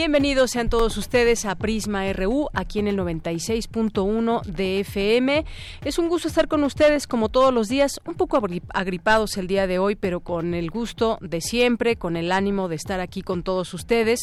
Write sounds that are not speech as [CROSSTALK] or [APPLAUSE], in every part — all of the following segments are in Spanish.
Bienvenidos sean todos ustedes a Prisma RU, aquí en el 96.1 de FM. Es un gusto estar con ustedes como todos los días, un poco agripados el día de hoy, pero con el gusto de siempre, con el ánimo de estar aquí con todos ustedes,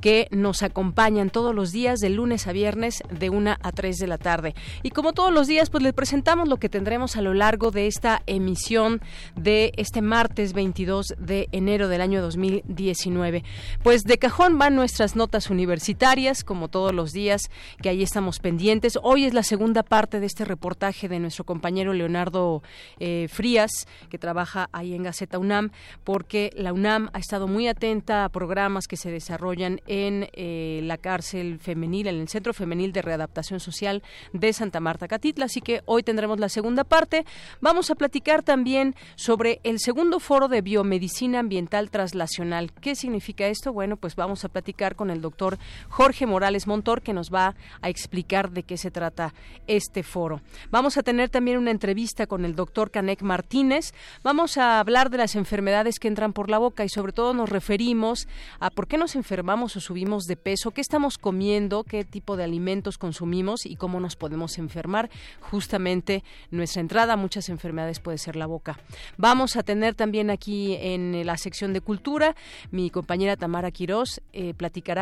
que nos acompañan todos los días de lunes a viernes de 1 a 3 de la tarde. Y como todos los días, pues les presentamos lo que tendremos a lo largo de esta emisión de este martes 22 de enero del año 2019. Pues de cajón van nuestras notas universitarias, como todos los días, que ahí estamos pendientes. Hoy es la segunda parte de este reportaje de nuestro compañero Leonardo eh, Frías, que trabaja ahí en Gaceta UNAM, porque la UNAM ha estado muy atenta a programas que se desarrollan en eh, la cárcel femenil, en el Centro Femenil de Readaptación Social de Santa Marta Catitla. Así que hoy tendremos la segunda parte. Vamos a platicar también sobre el segundo foro de biomedicina ambiental traslacional. ¿Qué significa esto? Bueno, pues vamos a platicar con el doctor Jorge Morales Montor, que nos va a explicar de qué se trata este foro. Vamos a tener también una entrevista con el doctor Canek Martínez. Vamos a hablar de las enfermedades que entran por la boca y sobre todo nos referimos a por qué nos enfermamos o subimos de peso, qué estamos comiendo, qué tipo de alimentos consumimos y cómo nos podemos enfermar. Justamente nuestra entrada a muchas enfermedades puede ser la boca. Vamos a tener también aquí en la sección de cultura mi compañera Tamara Quirós eh,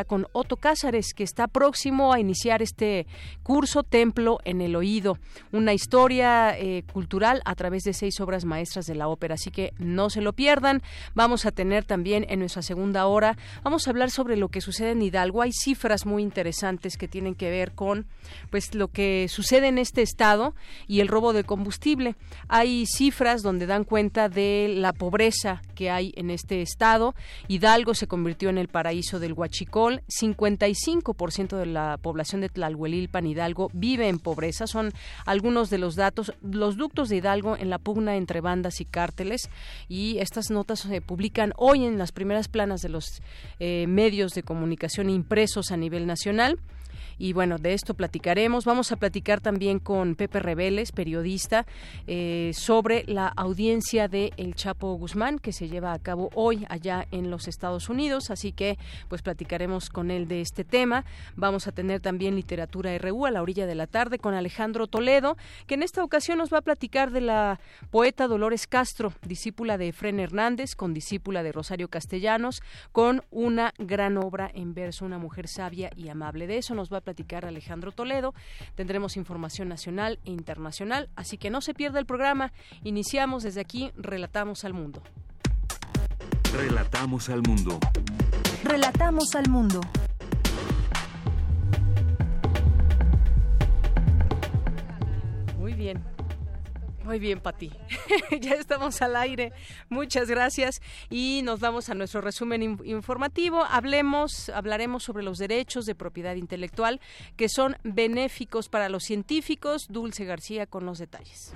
con Otto Cázares, que está próximo a iniciar este curso Templo en el Oído, una historia eh, cultural a través de seis obras maestras de la ópera. Así que no se lo pierdan. Vamos a tener también en nuestra segunda hora, vamos a hablar sobre lo que sucede en Hidalgo. Hay cifras muy interesantes que tienen que ver con pues lo que sucede en este estado y el robo de combustible. Hay cifras donde dan cuenta de la pobreza que hay en este estado. Hidalgo se convirtió en el paraíso del Huachicol 55% de la población de Tlalhuelilpan Hidalgo vive en pobreza. Son algunos de los datos, los ductos de Hidalgo en la pugna entre bandas y cárteles. Y estas notas se publican hoy en las primeras planas de los eh, medios de comunicación impresos a nivel nacional. Y bueno, de esto platicaremos. Vamos a platicar también con Pepe Reveles, periodista, eh, sobre la audiencia de El Chapo Guzmán que se lleva a cabo hoy allá en los Estados Unidos. Así que pues platicaremos con él de este tema. Vamos a tener también literatura RU a la orilla de la tarde con Alejandro Toledo, que en esta ocasión nos va a platicar de la poeta Dolores Castro, discípula de Efren Hernández, con discípula de Rosario Castellanos, con una gran obra en verso, una mujer sabia y amable. De eso nos va a platicar Alejandro Toledo. Tendremos información nacional e internacional, así que no se pierda el programa. Iniciamos desde aquí, Relatamos al Mundo. Relatamos al Mundo. Relatamos al Mundo. Muy bien, Pati. [LAUGHS] ya estamos al aire. Muchas gracias y nos vamos a nuestro resumen informativo. Hablemos, hablaremos sobre los derechos de propiedad intelectual que son benéficos para los científicos. Dulce García con los detalles.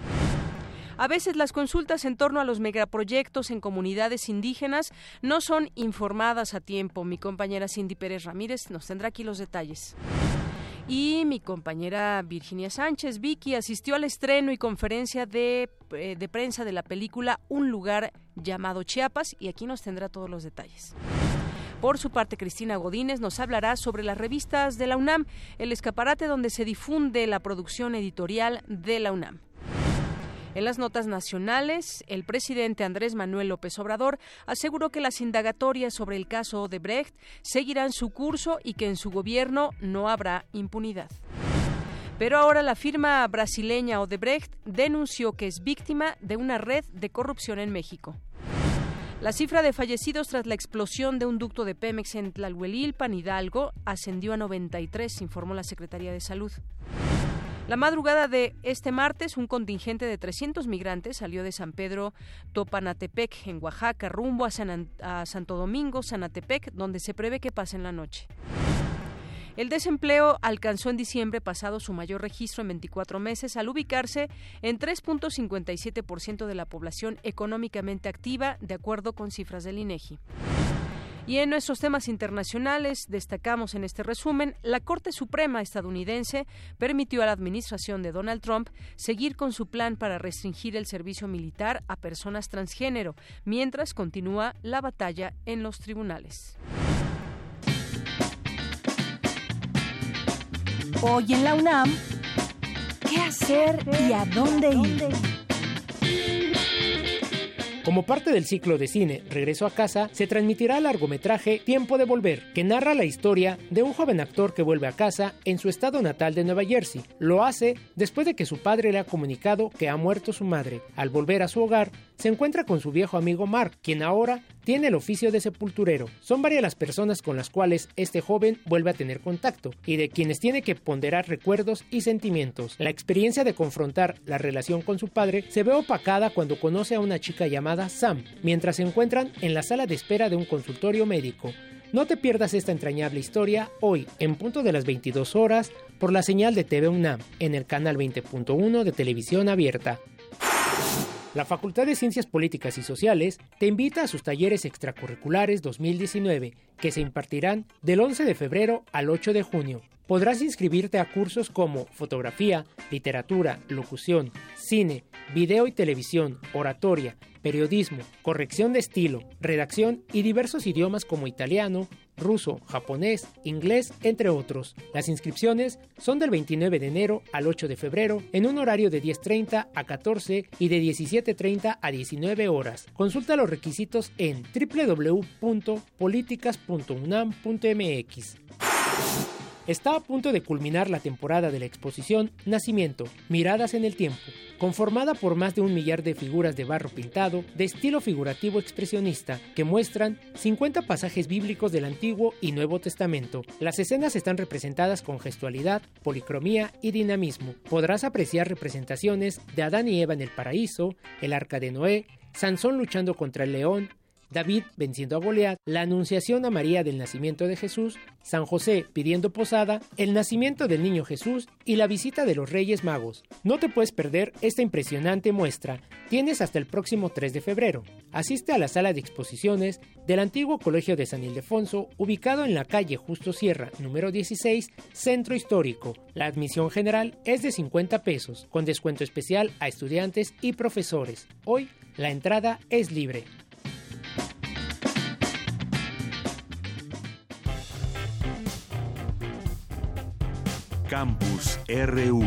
A veces las consultas en torno a los megaproyectos en comunidades indígenas no son informadas a tiempo. Mi compañera Cindy Pérez Ramírez nos tendrá aquí los detalles. Y mi compañera Virginia Sánchez, Vicky, asistió al estreno y conferencia de, eh, de prensa de la película Un lugar llamado Chiapas y aquí nos tendrá todos los detalles. Por su parte, Cristina Godínez nos hablará sobre las revistas de la UNAM, el escaparate donde se difunde la producción editorial de la UNAM. En las notas nacionales, el presidente Andrés Manuel López Obrador aseguró que las indagatorias sobre el caso Odebrecht seguirán su curso y que en su gobierno no habrá impunidad. Pero ahora la firma brasileña Odebrecht denunció que es víctima de una red de corrupción en México. La cifra de fallecidos tras la explosión de un ducto de Pemex en Tlalhuelilpan, Hidalgo, ascendió a 93, informó la Secretaría de Salud. La madrugada de este martes, un contingente de 300 migrantes salió de San Pedro Topanatepec, en Oaxaca, rumbo a, a Santo Domingo, Sanatepec, donde se prevé que pasen la noche. El desempleo alcanzó en diciembre pasado su mayor registro en 24 meses al ubicarse en 3.57% de la población económicamente activa, de acuerdo con cifras del INEGI. Y en nuestros temas internacionales, destacamos en este resumen, la Corte Suprema estadounidense permitió a la administración de Donald Trump seguir con su plan para restringir el servicio militar a personas transgénero, mientras continúa la batalla en los tribunales. Hoy en la UNAM, ¿qué hacer y a dónde ir? Como parte del ciclo de cine Regreso a casa, se transmitirá el largometraje Tiempo de Volver, que narra la historia de un joven actor que vuelve a casa en su estado natal de Nueva Jersey. Lo hace después de que su padre le ha comunicado que ha muerto su madre. Al volver a su hogar, se encuentra con su viejo amigo Mark, quien ahora tiene el oficio de sepulturero. Son varias las personas con las cuales este joven vuelve a tener contacto y de quienes tiene que ponderar recuerdos y sentimientos. La experiencia de confrontar la relación con su padre se ve opacada cuando conoce a una chica llamada Sam, mientras se encuentran en la sala de espera de un consultorio médico. No te pierdas esta entrañable historia hoy, en punto de las 22 horas, por la señal de TV UNAM, en el canal 20.1 de televisión abierta. La Facultad de Ciencias Políticas y Sociales te invita a sus talleres extracurriculares 2019, que se impartirán del 11 de febrero al 8 de junio. Podrás inscribirte a cursos como fotografía, literatura, locución, cine, video y televisión, oratoria, periodismo, corrección de estilo, redacción y diversos idiomas como italiano, ruso, japonés, inglés, entre otros. Las inscripciones son del 29 de enero al 8 de febrero en un horario de 10.30 a 14 y de 17.30 a 19 horas. Consulta los requisitos en www.políticas.unam.mx. Está a punto de culminar la temporada de la exposición Nacimiento, Miradas en el Tiempo, conformada por más de un millar de figuras de barro pintado de estilo figurativo expresionista que muestran 50 pasajes bíblicos del Antiguo y Nuevo Testamento. Las escenas están representadas con gestualidad, policromía y dinamismo. Podrás apreciar representaciones de Adán y Eva en el paraíso, el arca de Noé, Sansón luchando contra el león, David venciendo a Goliat, la anunciación a María del nacimiento de Jesús, San José pidiendo posada, el nacimiento del niño Jesús y la visita de los Reyes Magos. No te puedes perder esta impresionante muestra. Tienes hasta el próximo 3 de febrero. Asiste a la sala de exposiciones del antiguo Colegio de San Ildefonso, ubicado en la calle Justo Sierra, número 16, Centro Histórico. La admisión general es de 50 pesos, con descuento especial a estudiantes y profesores. Hoy, la entrada es libre. Campus RU.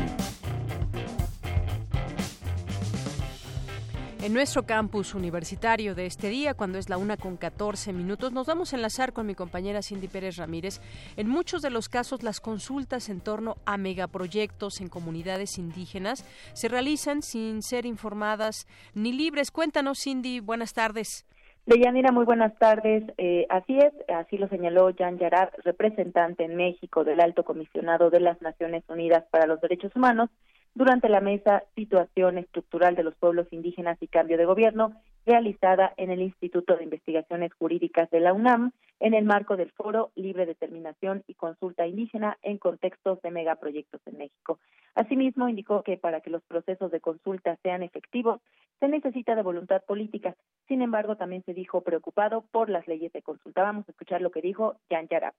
En nuestro campus universitario de este día, cuando es la una con 14 minutos, nos vamos a enlazar con mi compañera Cindy Pérez Ramírez. En muchos de los casos, las consultas en torno a megaproyectos en comunidades indígenas se realizan sin ser informadas ni libres. Cuéntanos, Cindy, buenas tardes. Deyanira, muy buenas tardes. Eh, así es, así lo señaló Jan Yarab, representante en México del Alto Comisionado de las Naciones Unidas para los Derechos Humanos, durante la mesa Situación Estructural de los Pueblos Indígenas y Cambio de Gobierno, realizada en el Instituto de Investigaciones Jurídicas de la UNAM, en el marco del Foro Libre Determinación y Consulta Indígena en contextos de megaproyectos en México. Asimismo, indicó que para que los procesos de consulta sean efectivos, se necesita de voluntad política. Sin embargo, también se dijo preocupado por las leyes de consulta. Vamos a escuchar lo que dijo Jan Yarab.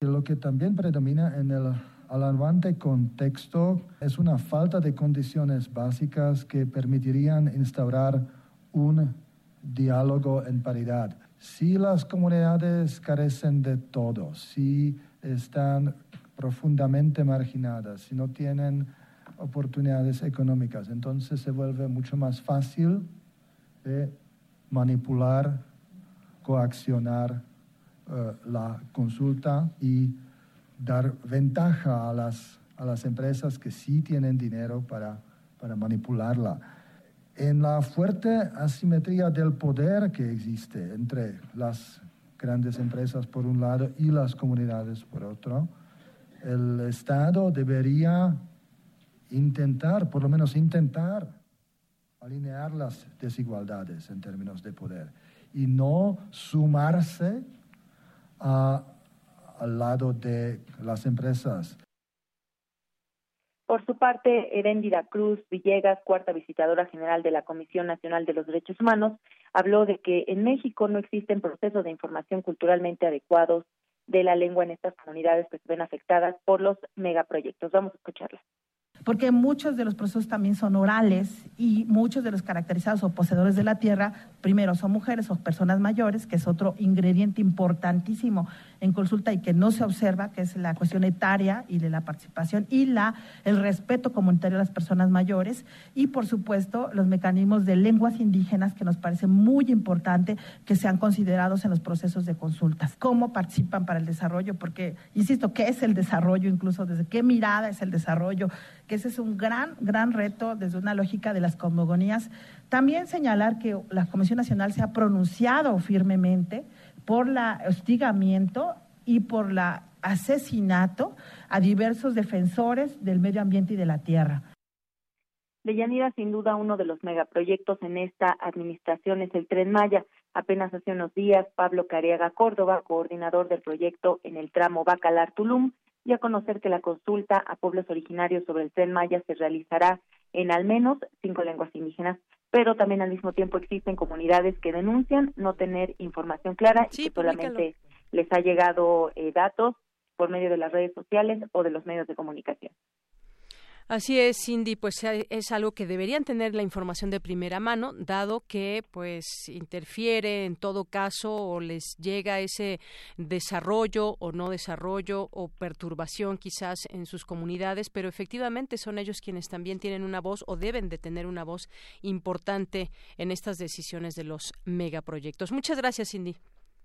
Lo que también predomina en el alarmante contexto es una falta de condiciones básicas que permitirían instaurar un diálogo en paridad. Si las comunidades carecen de todo, si están profundamente marginadas, si no tienen oportunidades económicas, entonces se vuelve mucho más fácil de manipular, coaccionar eh, la consulta y dar ventaja a las, a las empresas que sí tienen dinero para, para manipularla. en la fuerte asimetría del poder que existe entre las grandes empresas por un lado y las comunidades por otro, el Estado debería intentar, por lo menos intentar, alinear las desigualdades en términos de poder y no sumarse al lado de las empresas. Por su parte, Heréndira Cruz Villegas, cuarta visitadora general de la Comisión Nacional de los Derechos Humanos, habló de que en México no existen procesos de información culturalmente adecuados de la lengua en estas comunidades que se ven afectadas por los megaproyectos. Vamos a escucharla porque muchos de los procesos también son orales y muchos de los caracterizados o poseedores de la tierra, primero son mujeres o personas mayores, que es otro ingrediente importantísimo en consulta y que no se observa, que es la cuestión etaria y de la participación y la el respeto comunitario a las personas mayores y por supuesto los mecanismos de lenguas indígenas que nos parece muy importante que sean considerados en los procesos de consultas. ¿Cómo participan para el desarrollo? Porque insisto, ¿qué es el desarrollo incluso desde qué mirada es el desarrollo? Que ese es un gran, gran reto desde una lógica de las cosmogonías. También señalar que la Comisión Nacional se ha pronunciado firmemente por el hostigamiento y por el asesinato a diversos defensores del medio ambiente y de la tierra. Deyanira, sin duda, uno de los megaproyectos en esta administración es el Tren Maya. Apenas hace unos días, Pablo Cariaga Córdoba, coordinador del proyecto en el tramo Bacalar-Tulum, y a conocer que la consulta a pueblos originarios sobre el tren Maya se realizará en al menos cinco lenguas indígenas, pero también al mismo tiempo existen comunidades que denuncian no tener información clara y que solamente les ha llegado eh, datos por medio de las redes sociales o de los medios de comunicación. Así es, Cindy, pues es algo que deberían tener la información de primera mano, dado que pues interfiere en todo caso o les llega ese desarrollo o no desarrollo o perturbación quizás en sus comunidades, pero efectivamente son ellos quienes también tienen una voz o deben de tener una voz importante en estas decisiones de los megaproyectos. Muchas gracias, Cindy.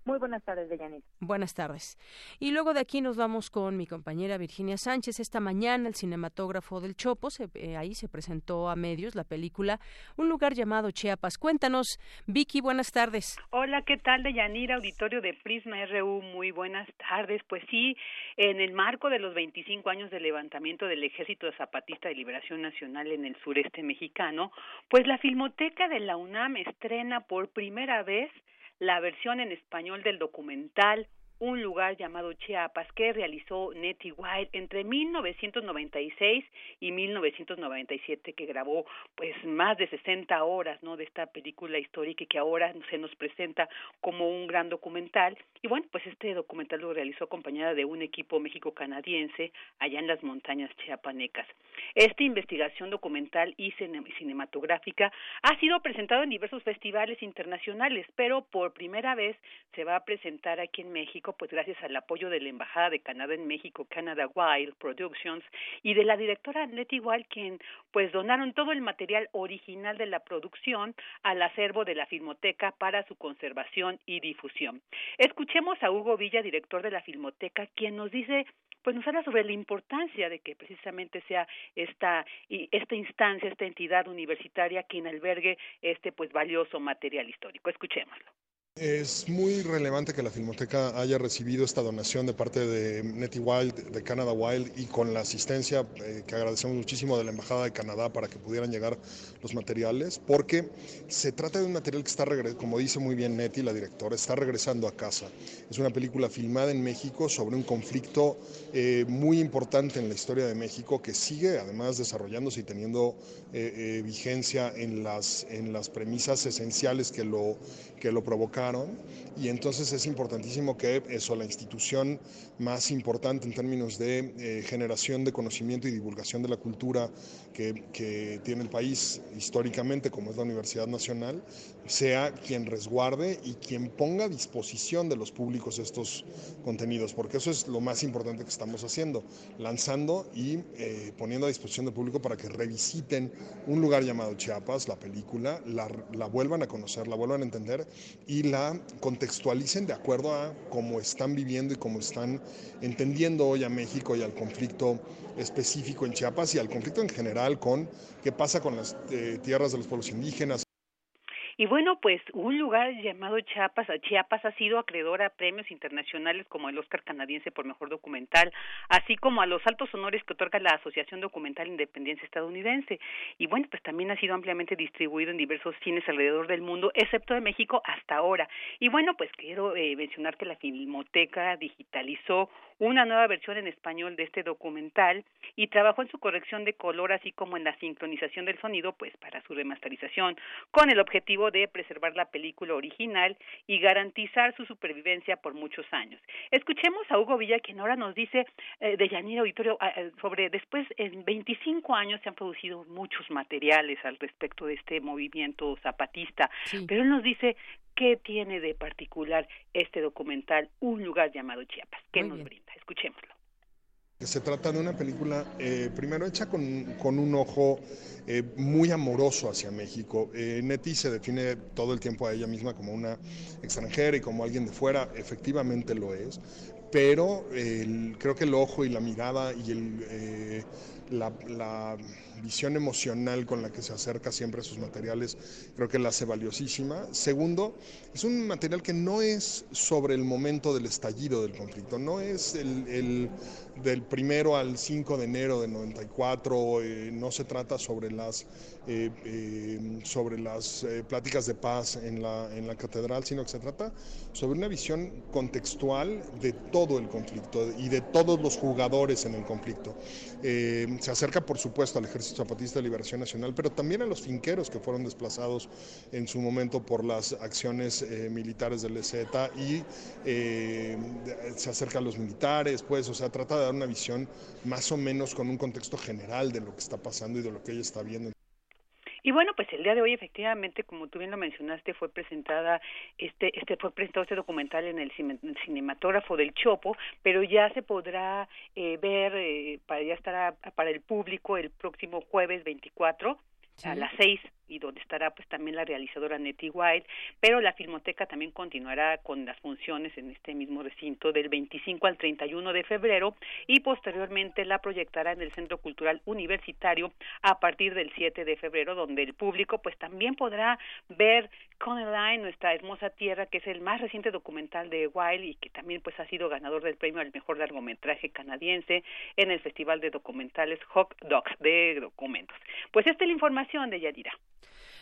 Muy buenas tardes, Deyanira. Buenas tardes. Y luego de aquí nos vamos con mi compañera Virginia Sánchez. Esta mañana el cinematógrafo del Chopo, eh, ahí se presentó a medios la película Un lugar llamado Chiapas. Cuéntanos, Vicky, buenas tardes. Hola, ¿qué tal, Deyanira? Auditorio de Prisma RU, muy buenas tardes. Pues sí, en el marco de los 25 años del levantamiento del Ejército Zapatista de Liberación Nacional en el sureste mexicano, pues la Filmoteca de la UNAM estrena por primera vez la versión en español del documental un lugar llamado Chiapas que realizó Nettie Wild entre 1996 y 1997 que grabó pues más de 60 horas no de esta película histórica que ahora se nos presenta como un gran documental. Y bueno pues este documental lo realizó acompañada de un equipo México canadiense allá en las montañas chiapanecas. Esta investigación documental y cinematográfica ha sido presentado en diversos festivales internacionales pero por primera vez se va a presentar aquí en México pues gracias al apoyo de la Embajada de Canadá en México, Canada Wild Productions, y de la directora Nettie Wild, quien pues donaron todo el material original de la producción al acervo de la Filmoteca para su conservación y difusión. Escuchemos a Hugo Villa, director de la Filmoteca, quien nos dice pues nos habla sobre la importancia de que precisamente sea esta esta instancia, esta entidad universitaria quien albergue este pues valioso material histórico. Escuchémoslo. Es muy relevante que la Filmoteca haya recibido esta donación de parte de Netty Wild, de Canada Wild, y con la asistencia eh, que agradecemos muchísimo de la Embajada de Canadá para que pudieran llegar los materiales, porque se trata de un material que está, como dice muy bien Nettie, la directora, está regresando a casa. Es una película filmada en México sobre un conflicto eh, muy importante en la historia de México que sigue además desarrollándose y teniendo eh, vigencia en las, en las premisas esenciales que lo, que lo provocaron. Y entonces es importantísimo que eso, la institución más importante en términos de eh, generación de conocimiento y divulgación de la cultura que, que, tiene el país históricamente, como es la Universidad Nacional, sea quien resguarde y quien ponga a disposición de los públicos estos contenidos, porque eso es lo más importante que estamos haciendo, lanzando y eh, poniendo a disposición del público para que revisiten un lugar llamado Chiapas, la película, la, la vuelvan a conocer, la vuelvan a entender y la contextualicen de acuerdo a cómo están viviendo y cómo están entendiendo hoy a México y al conflicto específico en Chiapas y al conflicto en general con qué pasa con las eh, tierras de los pueblos indígenas, y bueno, pues un lugar llamado Chiapas, Chiapas ha sido acreedor a premios internacionales como el Oscar canadiense por mejor documental, así como a los altos honores que otorga la Asociación Documental Independencia estadounidense. Y bueno, pues también ha sido ampliamente distribuido en diversos cines alrededor del mundo, excepto de México hasta ahora. Y bueno, pues quiero eh, mencionar que la Filmoteca digitalizó una nueva versión en español de este documental y trabajó en su corrección de color así como en la sincronización del sonido pues para su remasterización con el objetivo de preservar la película original y garantizar su supervivencia por muchos años. Escuchemos a Hugo Villa, quien ahora nos dice eh, de Yanira Auditorio ah, eh, sobre después, en 25 años se han producido muchos materiales al respecto de este movimiento zapatista, pero él nos dice qué tiene de particular este documental, Un lugar llamado Chiapas. ¿Qué nos brinda? Escuchémoslo. Se trata de una película, eh, primero hecha con, con un ojo eh, muy amoroso hacia México. Eh, Neti se define todo el tiempo a ella misma como una extranjera y como alguien de fuera, efectivamente lo es, pero creo que el ojo y la mirada y el, la, visión emocional con la que se acerca siempre a sus materiales, creo que la hace valiosísima. Segundo, es un material que no es sobre el momento del estallido del conflicto, no es el, del primero al 5 de enero del 94, eh, no se trata sobre las, eh, eh, sobre las pláticas de paz en la, en la catedral, sino que se trata sobre una visión contextual de todo el conflicto y de todos los jugadores en el conflicto. se acerca, por supuesto, al ejército Zapatista de Liberación Nacional, pero también a los finqueros que fueron desplazados en su momento por las acciones eh, militares del EZ y eh, se acerca a los militares, pues, o sea, trata de dar una visión más o menos con un contexto general de lo que está pasando y de lo que ella está viendo. Y bueno, pues el día de hoy efectivamente, como tú bien lo mencionaste, fue presentada este este fue presentado este documental en el cinematógrafo del Chopo, pero ya se podrá eh, ver eh, para ya estará para el público el próximo jueves 24 a las seis y donde estará pues también la realizadora Nettie White, pero la Filmoteca también continuará con las funciones en este mismo recinto del 25 al 31 de febrero y posteriormente la proyectará en el Centro Cultural Universitario a partir del 7 de febrero, donde el público pues también podrá ver Coneline, nuestra hermosa tierra, que es el más reciente documental de Wilde y que también pues ha sido ganador del premio al mejor largometraje canadiense en el Festival de Documentales Hot Dogs de Documentos. Pues esta es la información de Yadira.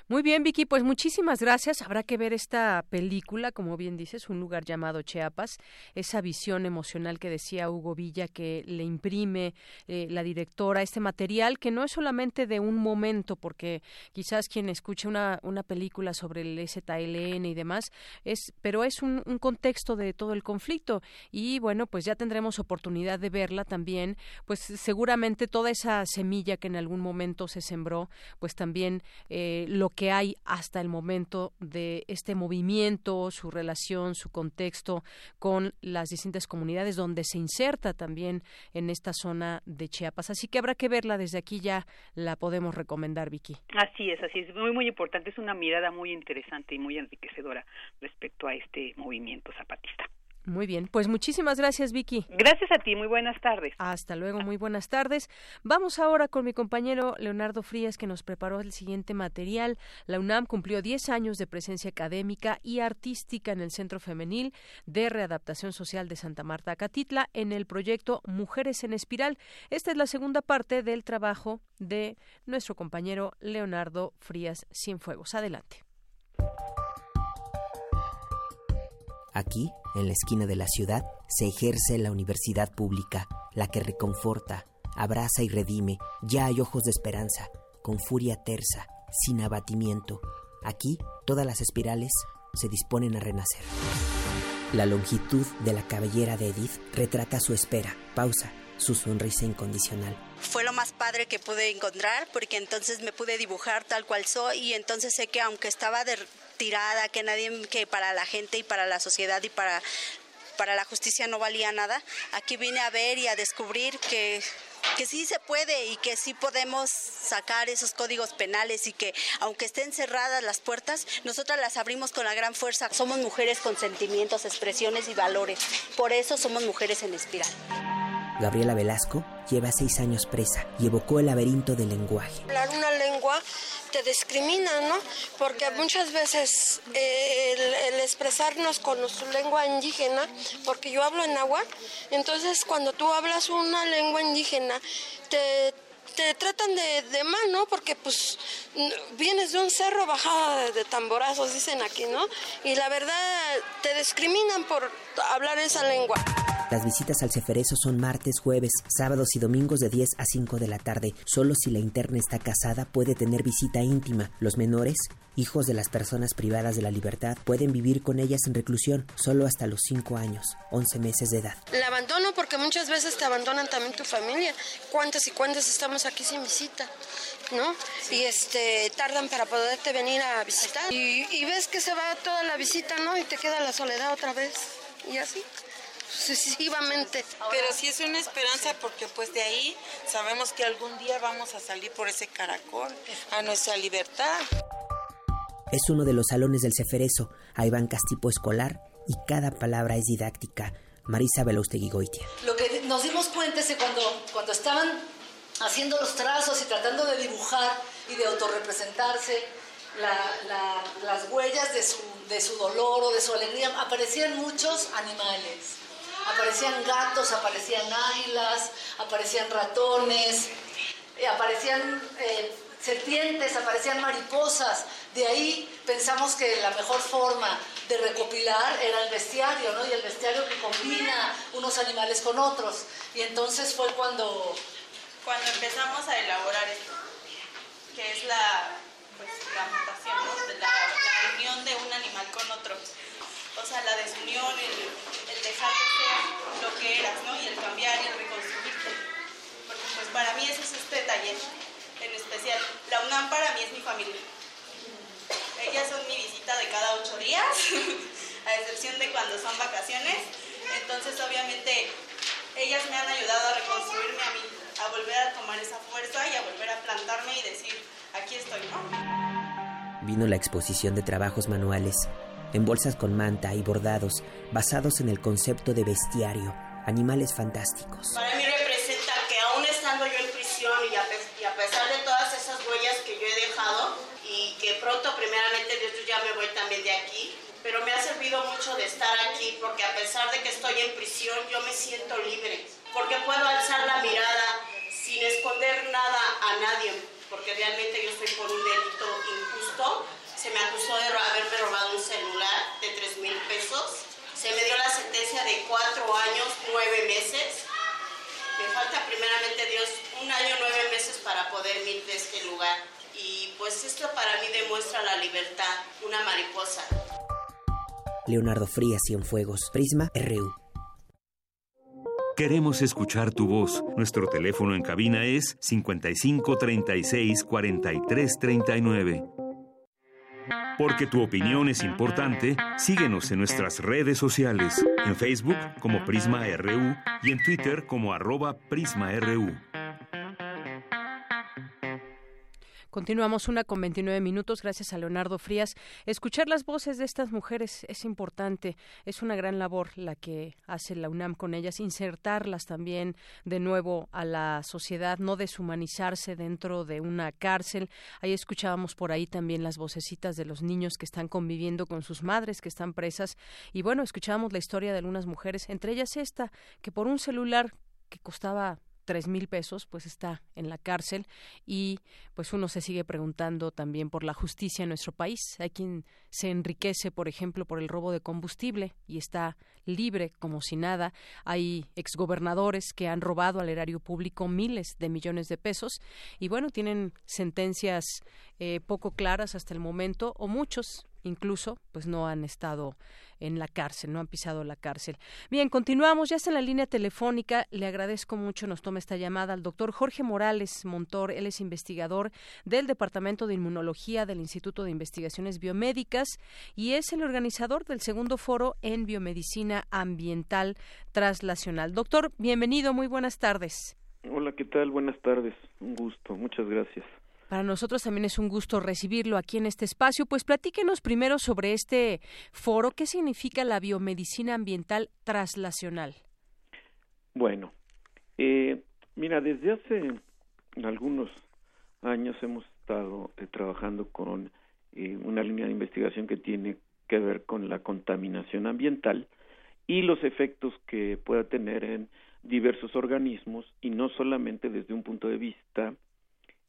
Muy bien, Vicky, pues muchísimas gracias. Habrá que ver esta película, como bien dices, un lugar llamado Chiapas, esa visión emocional que decía Hugo Villa que le imprime eh, la directora, este material que no es solamente de un momento, porque quizás quien escuche una, una película sobre el ZLN y demás, es, pero es un, un contexto de todo el conflicto y bueno, pues ya tendremos oportunidad de verla también, pues seguramente toda esa semilla que en algún momento se sembró, pues también eh, lo que hay hasta el momento de este movimiento, su relación, su contexto con las distintas comunidades donde se inserta también en esta zona de Chiapas. Así que habrá que verla desde aquí ya la podemos recomendar, Vicky. Así es, así es, muy muy importante, es una mirada muy interesante y muy enriquecedora respecto a este movimiento zapatista. Muy bien, pues muchísimas gracias Vicky. Gracias a ti, muy buenas tardes. Hasta luego, muy buenas tardes. Vamos ahora con mi compañero Leonardo Frías que nos preparó el siguiente material. La UNAM cumplió 10 años de presencia académica y artística en el Centro Femenil de Readaptación Social de Santa Marta Catitla en el proyecto Mujeres en Espiral. Esta es la segunda parte del trabajo de nuestro compañero Leonardo Frías Cienfuegos. Adelante. Aquí, en la esquina de la ciudad, se ejerce la universidad pública, la que reconforta, abraza y redime. Ya hay ojos de esperanza, con furia tersa, sin abatimiento. Aquí, todas las espirales se disponen a renacer. La longitud de la cabellera de Edith retrata su espera, pausa, su sonrisa incondicional. Fue lo más padre que pude encontrar porque entonces me pude dibujar tal cual soy y entonces sé que aunque estaba que nadie, que para la gente y para la sociedad y para para la justicia no valía nada. Aquí vine a ver y a descubrir que que sí se puede y que sí podemos sacar esos códigos penales y que aunque estén cerradas las puertas, nosotras las abrimos con la gran fuerza. Somos mujeres con sentimientos, expresiones y valores. Por eso somos mujeres en espiral. Gabriela Velasco lleva seis años presa y evocó el laberinto del lenguaje. Hablar una lengua te discrimina, ¿no? Porque muchas veces eh, el, expresarnos con nuestra lengua indígena, porque yo hablo en agua, entonces cuando tú hablas una lengua indígena, te, te tratan de, de, mal, ¿no? Porque pues vienes de un cerro bajada de tamborazos, dicen aquí, ¿no? Y la verdad te discriminan por hablar esa lengua. Las visitas al Ceferezo son martes, jueves, sábados y domingos de 10 a 5 de la tarde. Solo si la interna está casada puede tener visita íntima. Los menores, hijos de las personas privadas de la libertad, pueden vivir con ellas en reclusión solo hasta los 5 años, 11 meses de edad. La abandono porque muchas veces te abandonan también tu familia. ¿Cuántas y cuántas estamos aquí sin visita? ¿no? Y este, tardan para poderte venir a visitar. Y, y, ves que se va toda la visita, ¿no? Y te queda la soledad otra vez. Y así sucesivamente. Pero sí es una esperanza porque pues de ahí sabemos que algún día vamos a salir por ese caracol a nuestra libertad. Es uno de los salones del Ceferezo. Hay bancas tipo escolar y cada palabra es didáctica. Marisa Belaustegui. Lo que nos dimos cuenta es que cuando, cuando estaban haciendo los trazos y tratando de dibujar y de autorrepresentarse las huellas de su, de su dolor o de su alegría, aparecían muchos animales. Aparecían gatos, aparecían águilas, aparecían ratones, eh, aparecían eh, serpientes, aparecían mariposas. De ahí pensamos que la mejor forma de recopilar era el bestiario, ¿no? Y el bestiario que combina unos animales con otros. Y entonces fue cuando... Cuando empezamos a elaborar esto, que es la, pues, la mutación, la, unión de un animal con otro o sea, la desunión, el, dejar de ser lo que eras, ¿no? Y el cambiar y el reconstruirte. Porque pues para mí ese es este taller en especial. La UNAM para mí es mi familia. Ellas son mi visita de cada ocho días, [LAUGHS] a excepción de cuando son vacaciones. Entonces obviamente ellas me han ayudado a reconstruirme a mí, a volver a tomar esa fuerza y a volver a plantarme y decir, aquí estoy, ¿no? Vino la exposición de trabajos manuales en bolsas con manta y bordados basados en el concepto de bestiario, animales fantásticos. Para mí representa que aún estando yo en prisión y a, pesar de todas esas huellas que yo he dejado y que pronto primeramente Dios yo ya de aquí, pero me ha servido mucho de estar aquí porque a pesar de que estoy en prisión yo me siento libre, porque puedo alzar la mirada sin esconder nada a nadie, porque realmente yo estoy por un delito injusto se me acusó de haberme robado un celular de 3 mil pesos. Se me dio la sentencia de cuatro años, nueve meses. Me falta primeramente Dios un año, nueve meses para poder ir de este lugar. Y pues esto para mí demuestra la libertad, una mariposa. Leonardo Frías, Cienfuegos, Prisma, RU. Queremos escuchar tu voz. Nuestro teléfono en cabina es 55 36 43 39. Porque tu opinión es importante, síguenos en nuestras redes sociales, en Facebook como Prisma RU y en Twitter como arroba PrismaRU. Continuamos una con 29 minutos, gracias a Leonardo Frías. Escuchar las voces de estas mujeres es importante, es una gran labor la que hace la UNAM con ellas, insertarlas también de nuevo a la sociedad, no deshumanizarse dentro de una cárcel. Ahí escuchábamos por ahí también las vocecitas de los niños que están conviviendo con sus madres, que están presas. Y bueno, escuchábamos la historia de algunas mujeres, entre ellas esta, que por un celular que costaba tres mil pesos, pues está en la cárcel y pues uno se sigue preguntando también por la justicia en nuestro país. Hay quien se enriquece, por ejemplo, por el robo de combustible y está libre como si nada. Hay exgobernadores que han robado al erario público miles de millones de pesos y bueno, tienen sentencias eh, poco claras hasta el momento o muchos incluso pues no han estado en la cárcel, no han pisado la cárcel. Bien, continuamos, ya está en la línea telefónica, le agradezco mucho, nos toma esta llamada al doctor Jorge Morales Montor, él es investigador del Departamento de Inmunología del Instituto de Investigaciones Biomédicas y es el organizador del segundo foro en biomedicina ambiental traslacional. Doctor, bienvenido, muy buenas tardes. Hola, ¿qué tal? Buenas tardes, un gusto, muchas gracias. Para nosotros también es un gusto recibirlo aquí en este espacio. Pues platíquenos primero sobre este foro. ¿Qué significa la biomedicina ambiental traslacional? Bueno, eh, mira, desde hace algunos años hemos estado eh, trabajando con eh, una línea de investigación que tiene que ver con la contaminación ambiental y los efectos que pueda tener en diversos organismos y no solamente desde un punto de vista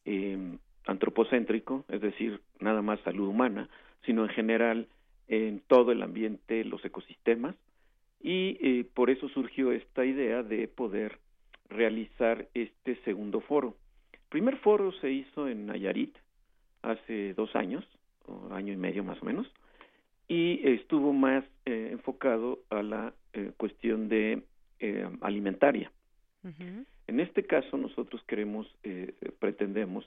eh, antropocéntrico, es decir, nada más salud humana, sino en general en todo el ambiente, los ecosistemas, y eh, por eso surgió esta idea de poder realizar este segundo foro. El primer foro se hizo en Nayarit hace dos años, o año y medio más o menos, y estuvo más eh, enfocado a la eh, cuestión de alimentaria. En este caso nosotros queremos, pretendemos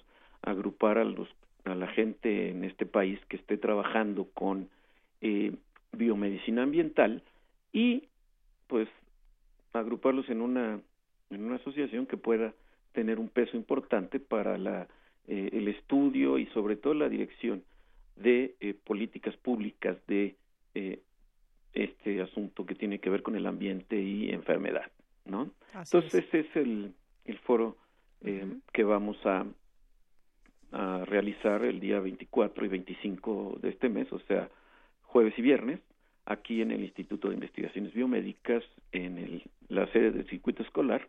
agrupar a los a la gente en este país que esté trabajando con eh, biomedicina ambiental y pues agruparlos en una en una asociación que pueda tener un peso importante para la eh, el estudio y sobre todo la dirección de eh, políticas públicas de eh, este asunto que tiene que ver con el ambiente y enfermedad, ¿no? Entonces ese es el, el foro eh, que vamos a a realizar el día 24 y 25 de este mes, o sea, jueves y viernes, aquí en el Instituto de Investigaciones Biomédicas, en el, la sede del circuito escolar,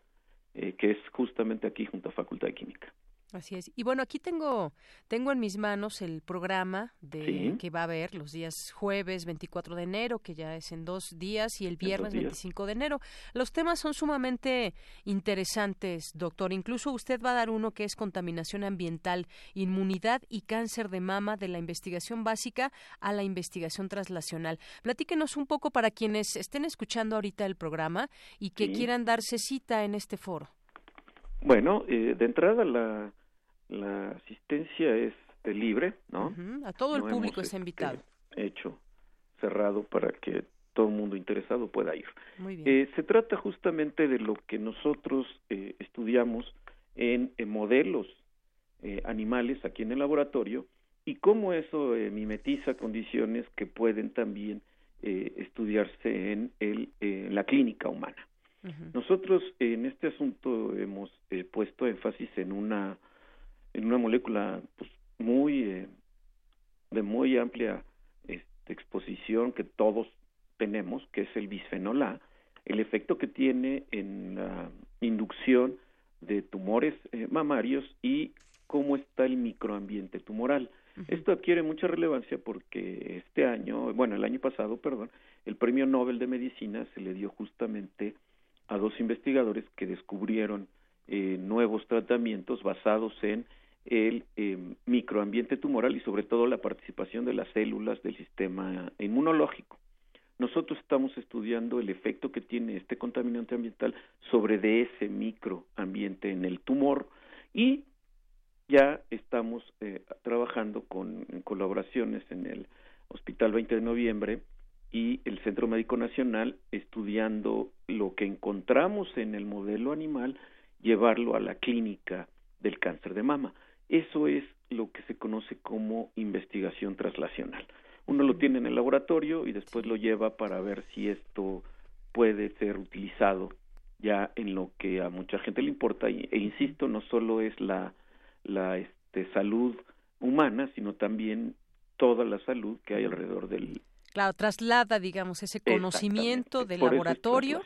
eh, que es justamente aquí junto a Facultad de Química. Así es. Y bueno, aquí tengo tengo en mis manos el programa de que va a haber los días jueves 24 de enero, que ya es en dos días, y el viernes 25 de enero. Los temas son sumamente interesantes, doctor. Incluso usted va a dar uno que es contaminación ambiental, inmunidad y cáncer de mama de la investigación básica a la investigación traslacional. Platíquenos un poco para quienes estén escuchando ahorita el programa y que quieran darse cita en este foro. Bueno, eh, de entrada la, la asistencia es libre, ¿no? A todo el público invitado. Este, hecho cerrado para que todo el mundo interesado pueda ir. Muy bien. Eh, se trata justamente de lo que nosotros eh, estudiamos en, modelos eh, animales aquí en el laboratorio y cómo eso mimetiza condiciones que pueden también estudiarse en, el, en la clínica humana. Nosotros en este asunto hemos puesto énfasis en una en una molécula pues, muy eh, de muy amplia este, exposición que todos tenemos, que es el bisfenol A, el efecto que tiene en la inducción de tumores eh, mamarios y cómo está el microambiente tumoral. Esto adquiere mucha relevancia porque este año, bueno, el año pasado, perdón, el Premio Nobel de Medicina se le dio justamente a dos investigadores que descubrieron eh, nuevos tratamientos basados en el em, microambiente tumoral y sobre todo la participación de las células del sistema inmunológico. Nosotros estamos estudiando el efecto que tiene este contaminante ambiental sobre de ese microambiente en el tumor y ya estamos eh, trabajando con colaboraciones en el Hospital 20 de Noviembre y el Centro Médico Nacional estudiando lo que encontramos en el modelo animal, llevarlo a la clínica del cáncer de mama. Eso es lo que se conoce como investigación traslacional. Uno lo tiene en el laboratorio y después lo lleva para ver si esto puede ser utilizado ya en lo que a mucha gente le importa. E insisto no solo es la la este, salud humana sino también toda la salud que hay alrededor del claro traslada digamos ese conocimiento del laboratorio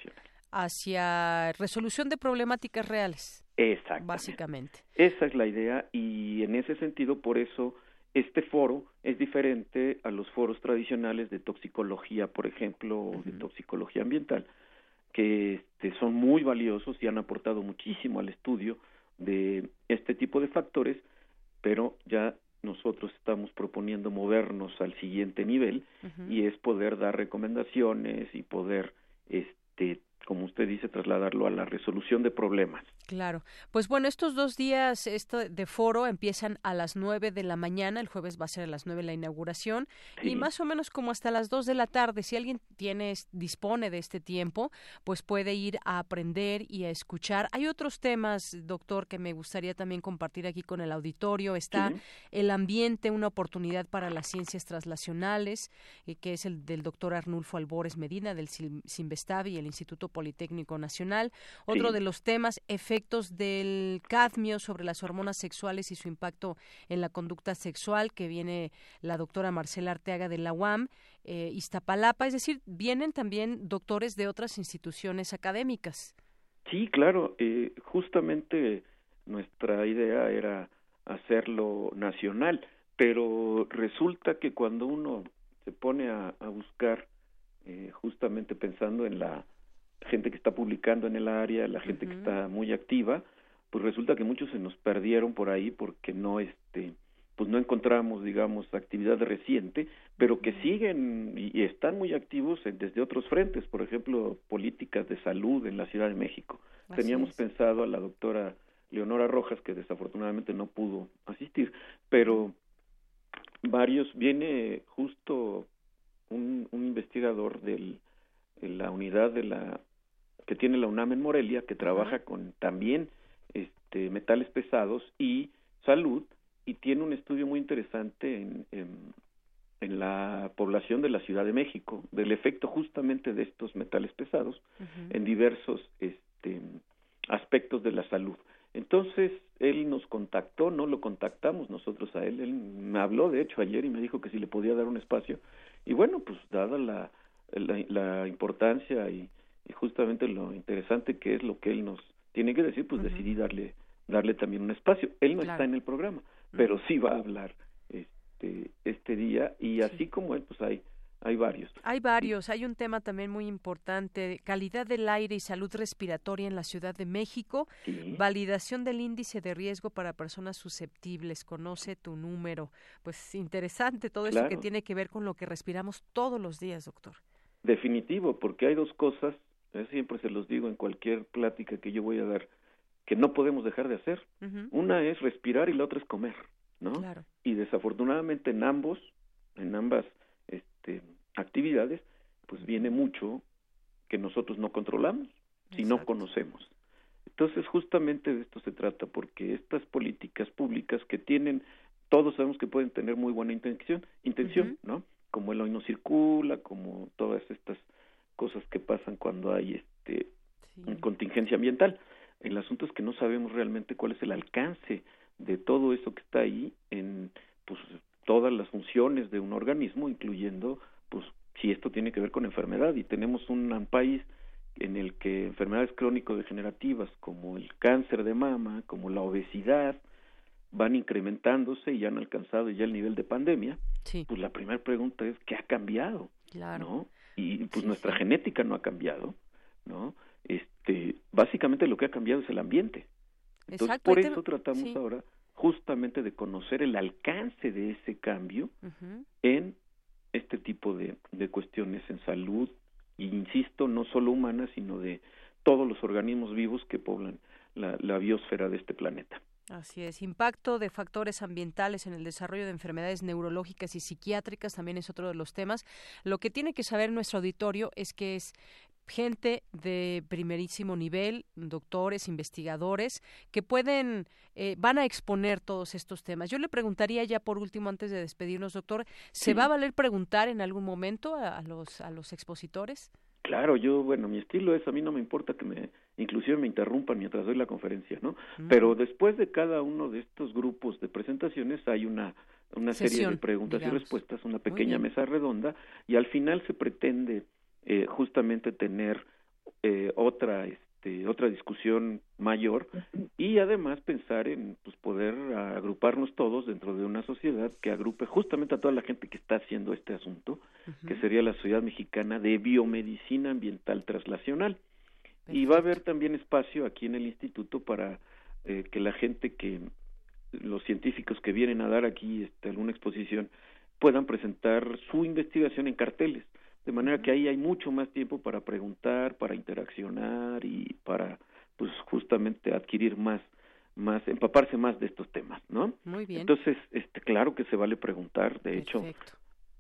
hacia resolución de problemáticas reales Exacto. Básicamente. Esa es la idea y en ese sentido, por eso, este foro es diferente a los foros tradicionales de toxicología, por ejemplo, o de toxicología ambiental, que este, son muy valiosos y han aportado muchísimo al estudio de este tipo de factores, pero ya nosotros estamos proponiendo movernos al siguiente nivel y es poder dar recomendaciones y poder este como usted dice, trasladarlo a la resolución de problemas. Claro. Pues bueno, estos dos días esto de foro empiezan a las nueve de la mañana, el jueves va a ser a las nueve la inauguración, y más o menos como hasta las dos de la tarde, si alguien tiene, dispone de este tiempo, pues puede ir a aprender y a escuchar. Hay otros temas, doctor, que me gustaría también compartir aquí con el auditorio. Está el ambiente, una oportunidad para las ciencias traslacionales, eh, que es el del doctor Arnulfo Albores Medina, del Simvestavi y el Instituto Politécnico Nacional. Otro de los temas, efectos del cadmio sobre las hormonas sexuales y su impacto en la conducta sexual, que viene la doctora Marcela Arteaga de la UAM, eh, Iztapalapa, es decir, vienen también doctores de otras instituciones académicas. Sí, claro, eh, justamente nuestra idea era hacerlo nacional, pero resulta que cuando uno se pone a, buscar, eh, justamente pensando en la gente que está publicando en el área, la gente que está muy activa, pues resulta que muchos se nos perdieron por ahí porque no este pues no encontramos digamos actividad reciente pero que siguen y, están muy activos desde otros frentes por ejemplo políticas de salud en la Ciudad de México. Teníamos pensado a la doctora Leonora Rojas que desafortunadamente no pudo asistir pero varios viene justo un, un investigador del de la unidad de la que tiene la UNAM en Morelia, que trabaja con también este, metales pesados y salud, y tiene un estudio muy interesante en, en, la población de la Ciudad de México, del efecto justamente de estos metales pesados en diversos este, aspectos de la salud. Entonces, él nos contactó, no lo contactamos nosotros a él, él me habló de hecho ayer y me dijo que si le podía dar un espacio. Y bueno, pues dada la, la importancia y, y justamente lo interesante que es lo que él nos tiene que decir, pues decidí darle darle también un espacio. Él no está en el programa, pero sí va a hablar este este día y así como él, pues hay hay varios. Hay varios. Hay un tema también muy importante, calidad del aire y salud respiratoria en la Ciudad de México. Validación del índice de riesgo para personas susceptibles. Conoce tu número. Pues interesante todo eso que tiene que ver con lo que respiramos todos los días, doctor. Definitivo, porque hay dos cosas siempre se los digo en cualquier plática que yo voy a dar, que no podemos dejar de hacer. Una es respirar y la otra es comer, ¿no? Y desafortunadamente en ambos, en ambas este, actividades, pues viene mucho que nosotros no controlamos si no conocemos. Entonces, justamente de esto se trata, porque estas políticas públicas que tienen, todos sabemos que pueden tener muy buena intención, intención, ¿no? Como el hoy no circula, como todas estas cosas que pasan cuando hay este contingencia ambiental. El asunto es que no sabemos realmente cuál es el alcance de todo eso que está ahí en pues todas las funciones de un organismo, incluyendo pues si esto tiene que ver con enfermedad y tenemos un país en el que enfermedades crónico-degenerativas como el cáncer de mama, como la obesidad, van incrementándose y han alcanzado ya el nivel de pandemia, pues la primera pregunta es ¿qué ha cambiado? Claro. ¿no? Y pues nuestra genética no ha cambiado, ¿no? Este, básicamente lo que ha cambiado es el ambiente. Entonces, por eso tratamos ahora justamente de conocer el alcance de ese cambio en este tipo de, de cuestiones en salud, e insisto, no solo humanas, sino de todos los organismos vivos que poblan la, la biosfera de este planeta. Así es. Impacto de factores ambientales en el desarrollo de enfermedades neurológicas y psiquiátricas también es otro de los temas. Lo que tiene que saber nuestro auditorio es que es gente de primerísimo nivel, doctores, investigadores, que pueden, eh, van a exponer todos estos temas. Yo le preguntaría ya por último, antes de despedirnos, doctor, ¿se va a valer preguntar en algún momento a, los, a los expositores? Claro, yo, bueno, mi estilo es, a mí no me importa que me, inclusive me interrumpan mientras doy la conferencia, ¿no? Pero después de cada uno de estos grupos de presentaciones hay una, una serie de preguntas y respuestas, una pequeña mesa redonda, y al final se pretende eh, justamente tener eh, otra, este, otra discusión mayor y además pensar en pues, poder agruparnos todos dentro de una sociedad que agrupe justamente a toda la gente que está haciendo este asunto, que sería la Sociedad Mexicana de Biomedicina Ambiental Translacional. Y va a haber también espacio aquí en el instituto para eh, que la gente que los científicos que vienen a dar aquí este, alguna exposición puedan presentar su investigación en carteles, de manera que ahí hay mucho más tiempo para preguntar, para interaccionar y para pues justamente adquirir más más empaparse más de estos temas, ¿no? Muy bien. Entonces, este claro que se vale preguntar, de hecho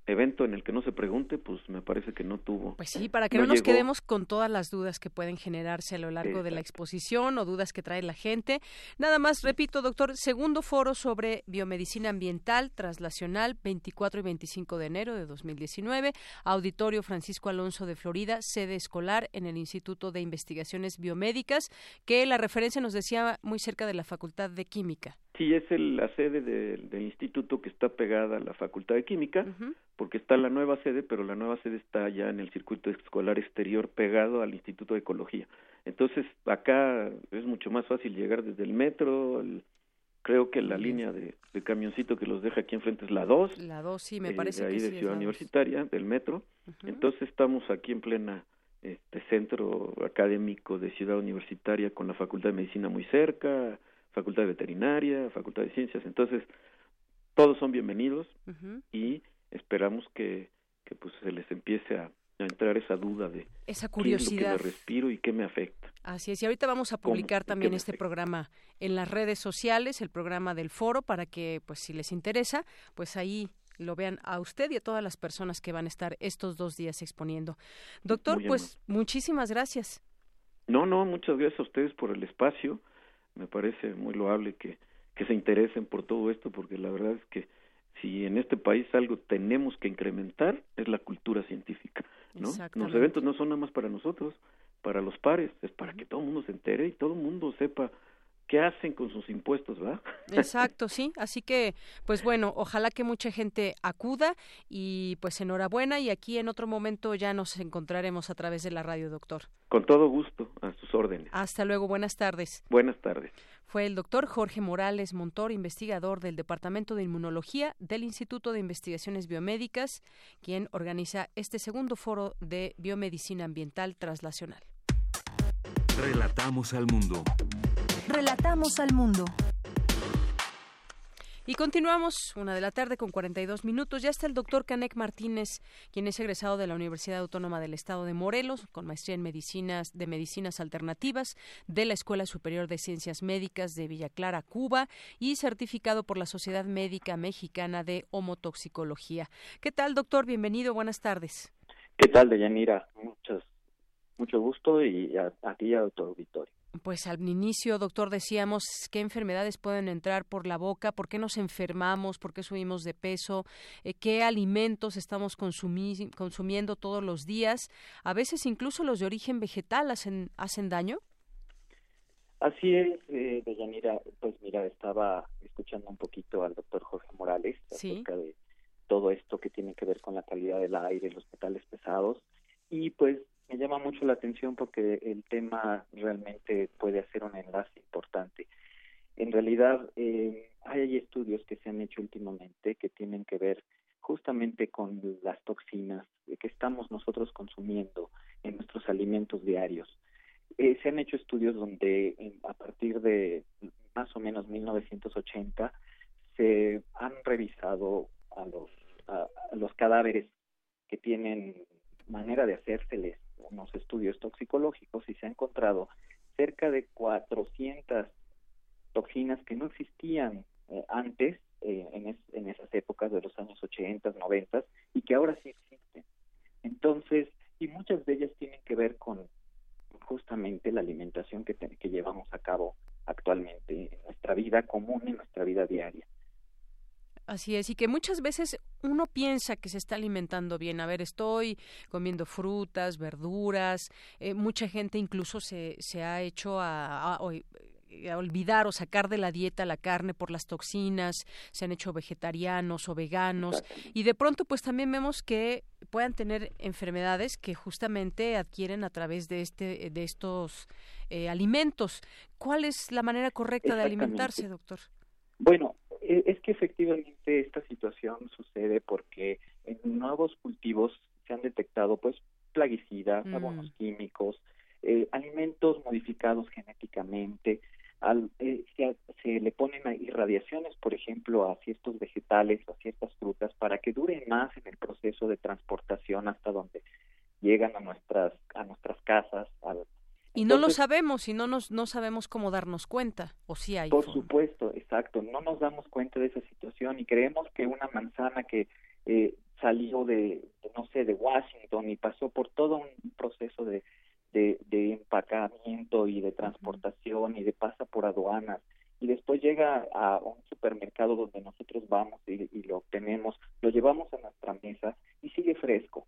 evento en el que no se pregunte, pues me parece que no tuvo. Pues sí, para que no, nos quedemos con todas las dudas que pueden generarse a lo largo de la exposición o dudas que trae la gente. Nada más, repito, doctor, segundo foro sobre biomedicina ambiental traslacional, 24 y 25 de enero de 2019, Auditorio Francisco Alonso de Florida, sede escolar en el Instituto de Investigaciones Biomédicas, que la referencia nos decía muy cerca de la Facultad de Química. Sí, es la sede del instituto que está pegada a la Facultad de Química, porque está la nueva sede, pero la nueva sede está ya en el circuito escolar exterior pegado al Instituto de Ecología. Entonces, acá es mucho más fácil llegar desde el metro, creo que la línea de, camioncito que los deja aquí enfrente es la 2. La 2, sí, me eh, parece de ahí de Ciudad Universitaria, del metro. Entonces, estamos aquí en plena este centro académico de Ciudad Universitaria con la Facultad de Medicina muy cerca, Facultad de Veterinaria, Facultad de Ciencias. Entonces, todos son bienvenidos y esperamos que, que pues se les empiece a, entrar esa duda de esa curiosidad qué me respiro y qué me afecta. Así es, y ahorita vamos a publicar también este programa en las redes sociales, el programa del foro, para que, pues si les interesa, pues ahí lo vean a usted y a todas las personas que van a estar estos dos días exponiendo. Doctor, pues muchísimas gracias. No, no, muchas gracias a ustedes por el espacio me parece muy loable que, que se interesen por todo esto, porque la verdad es que si en este país algo tenemos que incrementar es la cultura científica, ¿no? Los eventos no son nada más para nosotros, para los pares, es para que todo el mundo se entere y todo el mundo sepa qué hacen con sus impuestos, ¿verdad? [LAUGHS] Exacto, sí. Así que, pues bueno, ojalá que mucha gente acuda y pues enhorabuena y aquí en otro momento ya nos encontraremos a través de la radio, doctor. Con todo gusto, a sus órdenes. Hasta luego, buenas tardes. Buenas tardes. Fue el doctor Jorge Morales Montor, investigador del Departamento de Inmunología del Instituto de Investigaciones Biomédicas, quien organiza este segundo foro de biomedicina ambiental traslacional. Relatamos al mundo. Relatamos al mundo. Y continuamos, una de la tarde con 42 minutos. Ya está el doctor Canek Martínez, quien es egresado de la Universidad Autónoma del Estado de Morelos, con maestría en medicinas, de medicinas alternativas de la Escuela Superior de Ciencias Médicas de Villa Clara, Cuba, y certificado por la Sociedad Médica Mexicana de Homotoxicología. ¿Qué tal, doctor? Bienvenido, buenas tardes. ¿Qué tal, Deyanira? Muchos, mucho gusto y a, a ti y a tu auditorio. Pues al inicio, doctor, decíamos qué enfermedades pueden entrar por la boca, por qué nos enfermamos, por qué subimos de peso, eh, qué alimentos estamos consumiendo todos los días. A veces incluso los de origen vegetal hacen, hacen daño. Así es, eh, Deyanira. Pues mira, estaba escuchando un poquito al doctor Jorge Morales acerca de todo esto que tiene que ver con la calidad del aire, los metales pesados. Y pues me llama mucho la atención porque el tema realmente puede hacer un enlace importante. En realidad, eh, hay estudios que se han hecho últimamente que tienen que ver justamente con las toxinas que estamos nosotros consumiendo en nuestros alimentos diarios. Eh, se han hecho estudios donde a partir de más o menos 1980 se han revisado a los, a los cadáveres que tienen manera de hacérseles unos estudios toxicológicos y se ha encontrado cerca de 400 toxinas que no existían eh, antes eh, en, en, esas épocas de los años 80, 90 y que ahora sí existen. Entonces, y muchas de ellas tienen que ver con justamente la alimentación que, que llevamos a cabo actualmente en nuestra vida común, en nuestra vida diaria. Así es, y que muchas veces uno piensa que se está alimentando bien. A ver, estoy comiendo frutas, verduras. Eh, mucha gente incluso se, se ha hecho a, olvidar o sacar de la dieta la carne por las toxinas, se han hecho vegetarianos o veganos y de pronto pues también vemos que puedan tener enfermedades que justamente adquieren a través de este de estos eh, alimentos. ¿Cuál es la manera correcta de alimentarse, doctor? Bueno, es que efectivamente esta situación sucede porque en nuevos cultivos se han detectado pues plaguicidas, mm. abonos químicos, eh, alimentos modificados genéticamente, al, eh, se, le ponen irradiaciones ejemplo, a ciertos vegetales a ciertas frutas para que duren más en el proceso de transportación hasta donde llegan a nuestras a nuestras casas. Y no lo sabemos y no nos no sabemos cómo darnos cuenta o si hay. Por supuesto, exacto. No nos damos cuenta de esa situación y creemos que una manzana que eh, salió de, no sé, de Washington y pasó por todo un proceso de, de, de empacamiento y de transportación y de pasa por aduanas y después llega a un supermercado donde nosotros vamos y, lo obtenemos, lo llevamos a nuestra mesa y sigue fresco.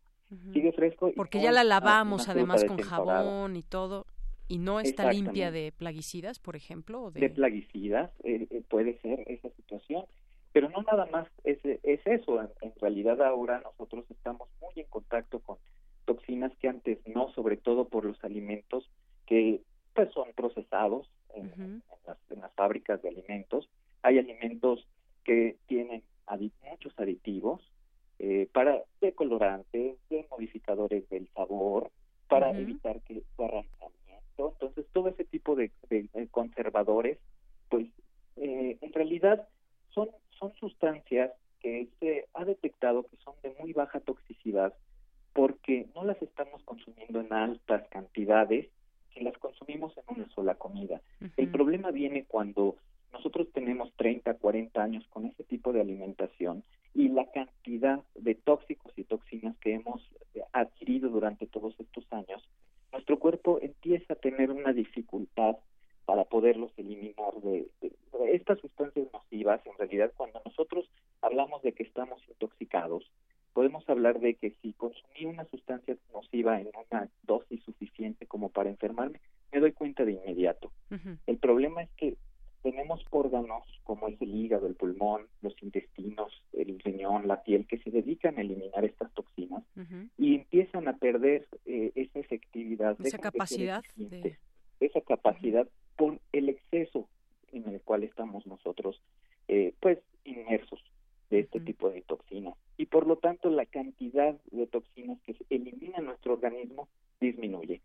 Sigue fresco. Porque ya la lavamos además con jabón y todo. ¿Y no está limpia de plaguicidas, por ejemplo? de... plaguicidas, eh, eh, puede ser esa situación. Pero no nada más es, es eso. En, realidad ahora nosotros estamos muy en contacto con toxinas que antes no, sobre todo por los alimentos que pues son procesados en, las, fábricas de alimentos. Hay alimentos que tienen muchos aditivos eh, para decolorantes, de modificadores del sabor, para evitar que su Entonces, todo ese tipo de, conservadores, pues eh, en realidad son son sustancias que se ha detectado que son de muy baja toxicidad porque no las estamos consumiendo en altas cantidades, que las consumimos en una sola comida. El problema viene cuando nosotros tenemos 30, 40 años con ese tipo de alimentación y la cantidad de tóxicos y toxinas que hemos adquirido durante todos estos años, nuestro cuerpo empieza a tener una dificultad para poderlos eliminar de, estas sustancias nocivas. En realidad, cuando nosotros hablamos de que estamos intoxicados, podemos hablar de que si consumí una sustancia nociva en una dosis suficiente como para enfermarme, me doy cuenta de inmediato. El problema es que tenemos órganos como es el hígado, el pulmón, los intestinos, el riñón, la piel, que se dedican a eliminar estas toxinas y empiezan a perder eh, esa efectividad, esa capacidad, esa capacidad por el exceso en el cual estamos nosotros eh, pues inmersos de este tipo de toxinas. Y por lo tanto la cantidad de toxinas que se elimina nuestro organismo disminuye.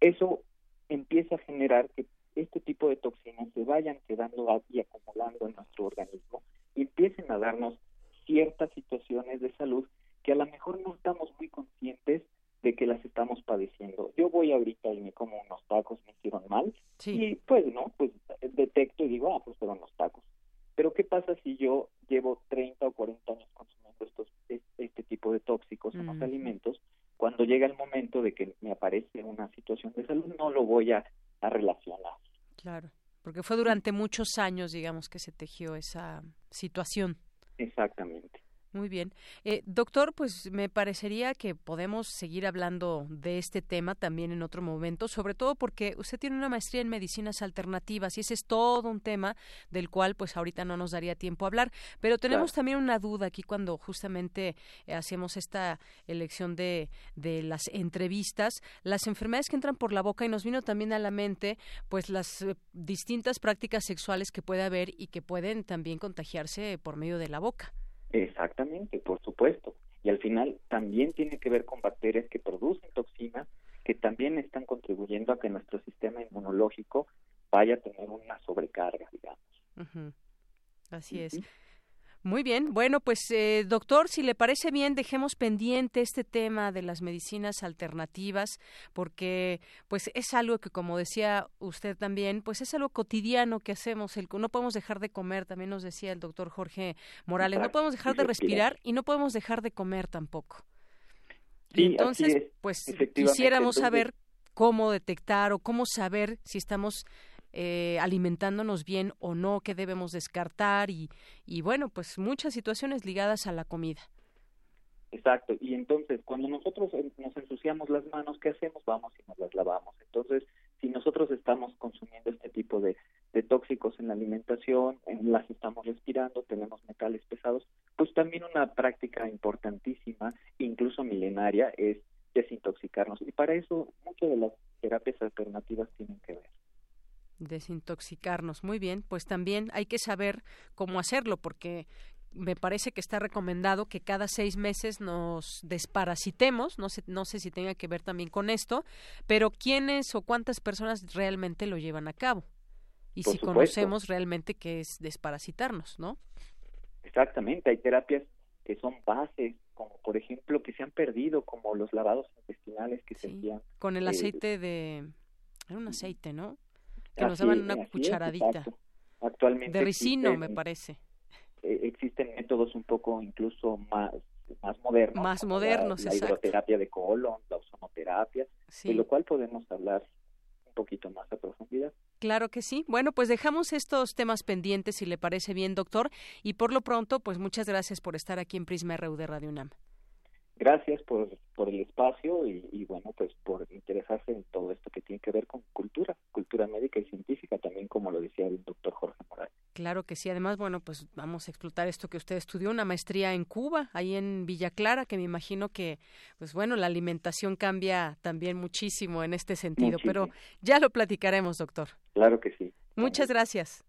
Eso empieza a generar que este tipo de toxinas se vayan quedando y acumulando en nuestro organismo y empiecen a darnos ciertas situaciones de salud que a lo mejor no estamos muy conscientes de que las estamos padeciendo. Yo voy ahorita y me como unos tacos, me hicieron mal, y pues no, pues detecto y digo, ah, pues fueron los tacos. Pero ¿qué pasa si yo llevo 30 o 40 años consumiendo estos este tipo de tóxicos en los mm. alimentos? Cuando llega el momento de que me aparece una situación de salud, no lo voy a, a relacionar. Claro, porque fue durante muchos años, digamos, que se tejió esa situación. Exactamente. Muy bien. Eh, doctor, pues me parecería que podemos seguir hablando de este tema también en otro momento, sobre todo porque usted tiene una maestría en medicinas alternativas y ese es todo un tema del cual pues ahorita no nos daría tiempo a hablar. Pero tenemos también una duda aquí cuando justamente eh, hacemos esta elección de, de las entrevistas, las enfermedades que entran por la boca y nos vino también a la mente pues las eh, distintas prácticas sexuales que puede haber y que pueden también contagiarse por medio de la boca. Exactamente, por supuesto. Y al final también tiene que ver con bacterias que producen toxinas que también están contribuyendo a que nuestro sistema inmunológico vaya a tener una sobrecarga, digamos. Así es. Muy bien, bueno, pues eh, doctor, si le parece bien, dejemos pendiente este tema de las medicinas alternativas, porque pues es algo que, como decía usted también, pues es algo cotidiano que hacemos. El, no podemos dejar de comer, también nos decía el doctor Jorge Morales, no podemos dejar de respirar y no podemos dejar de comer tampoco. entonces, pues quisiéramos saber cómo detectar o cómo saber si estamos eh, alimentándonos bien o no, qué debemos descartar y, y bueno, pues muchas situaciones ligadas a la comida. Exacto, y entonces cuando nosotros nos ensuciamos las manos, ¿qué hacemos? Vamos y nos las lavamos. Entonces, si nosotros estamos consumiendo este tipo de, de tóxicos en la alimentación, en las estamos respirando, tenemos metales pesados, pues también una práctica importantísima, incluso milenaria, es desintoxicarnos. Y para eso muchas de las terapias alternativas tienen que ver desintoxicarnos. Muy bien, pues también hay que saber cómo hacerlo porque me parece que está recomendado que cada seis meses nos desparasitemos, no sé, no sé si tenga que ver también con esto, pero quiénes o cuántas personas realmente lo llevan a cabo y si conocemos realmente qué es desparasitarnos, ¿no? Exactamente, hay terapias que son bases, como por ejemplo que se han perdido, como los lavados intestinales que se hacían. Con el eh, aceite de... Era un aceite, ¿no? Que nos daban una cucharadita. Actualmente. De ricino, me parece. Eh, existen métodos un poco incluso más más modernos. Más modernos, la, la hidroterapia de colon, la ozonoterapia, de lo cual podemos hablar un poquito más a profundidad. Claro que sí. Bueno, pues dejamos estos temas pendientes, si le parece bien, doctor. Y por lo pronto, pues muchas gracias por estar aquí en Prisma RU de Radio UNAM. Gracias por, por el espacio y, y, bueno, pues por interesarse en todo esto que tiene que ver con cultura, cultura médica y científica, también como lo decía el doctor Jorge Morales. Claro que sí. Además, bueno, pues vamos a explotar esto que usted estudió, una maestría en Cuba, ahí en Villa Clara, que me imagino que, pues bueno, la alimentación cambia también muchísimo en este sentido, pero ya lo platicaremos, doctor. Claro que sí. Muchas gracias.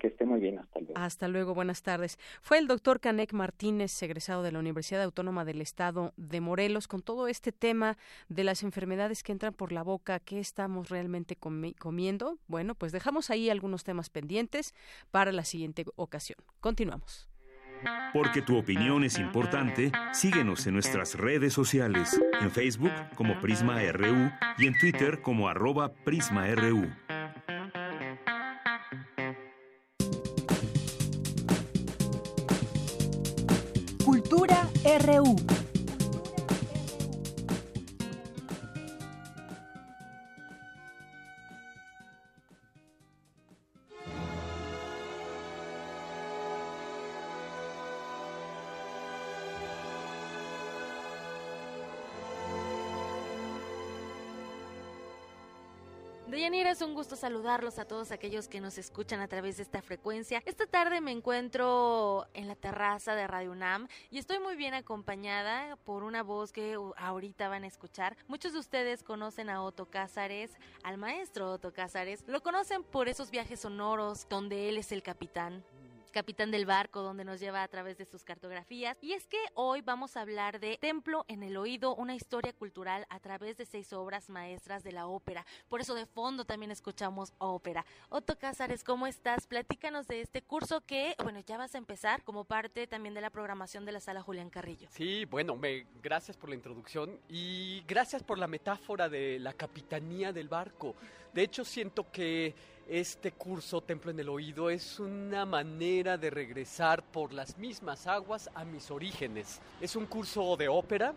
Que esté muy bien, hasta luego. Hasta luego, buenas tardes. Fue el doctor Canek Martínez, egresado de la Universidad Autónoma del Estado de Morelos, con todo este tema de las enfermedades que entran por la boca, qué estamos realmente comiendo. Bueno, pues dejamos ahí algunos temas pendientes para la siguiente ocasión. Continuamos. Porque tu opinión es importante, síguenos en nuestras redes sociales, en Facebook como Prisma RU y en Twitter como arroba PrismaRU. RU. Es un gusto saludarlos a todos aquellos que nos escuchan a través de esta frecuencia. Esta tarde me encuentro en la terraza de Radio UNAM y estoy muy bien acompañada por una voz que ahorita van a escuchar. Muchos de ustedes conocen a Otto Cázares, al maestro Otto Cázares. Lo conocen por esos viajes sonoros donde él es el capitán capitán del barco, donde nos lleva a través de sus cartografías. Y es que hoy vamos a hablar de Templo en el Oído, una historia cultural a través de seis obras maestras de la ópera. Por eso de fondo también escuchamos ópera. Otto Cázares, ¿cómo estás? Platícanos de este curso que, bueno, ya vas a empezar como parte también de la programación de la sala Julián Carrillo. Sí, bueno, gracias por la introducción y gracias por la metáfora de la capitanía del barco. De hecho, siento que este curso Templo en el Oído es una manera de regresar por las mismas aguas a mis orígenes. Es un curso de ópera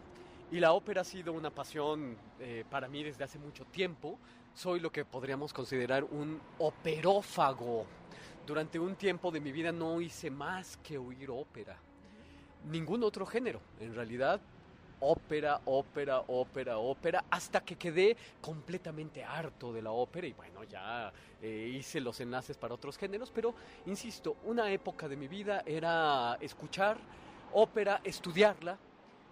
y la ópera ha sido una pasión eh, para mí desde hace mucho tiempo. Soy lo que podríamos considerar un operófago. Durante un tiempo de mi vida no hice más que oír ópera. Ningún otro género. En realidad ópera, ópera, ópera, ópera, hasta que quedé completamente harto de la ópera y bueno, ya eh, hice los enlaces para otros géneros, pero insisto, una época de mi vida era escuchar ópera, estudiarla,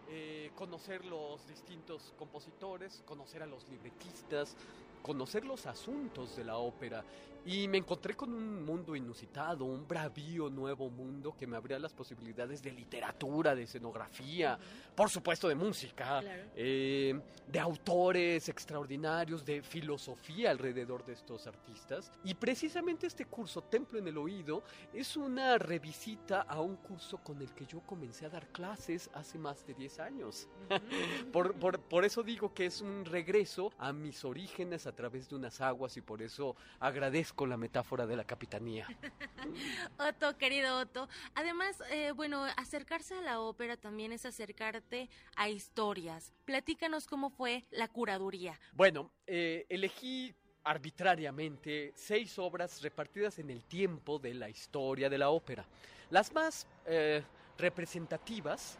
eh, conocer los distintos compositores, conocer a los libretistas, conocer los asuntos de la ópera y me encontré con un mundo inusitado, un bravío nuevo mundo que me abría las posibilidades de literatura, de escenografía, por supuesto de música, eh, de autores extraordinarios, de filosofía alrededor de estos artistas. Y precisamente este curso, Templo en el Oído, es una revisita a un curso con el que yo comencé a dar clases hace más de 10 años. [LAUGHS] por, por, por eso digo que es un regreso a mis orígenes a través de unas aguas y por eso agradezco con la metáfora de la capitanía. [LAUGHS] Otto, querido Otto. Además, eh, bueno, acercarse a la ópera también es acercarte a historias. Platícanos cómo fue la curaduría. Bueno, eh, elegí arbitrariamente seis obras repartidas en el tiempo de la historia de la ópera. Las más eh, representativas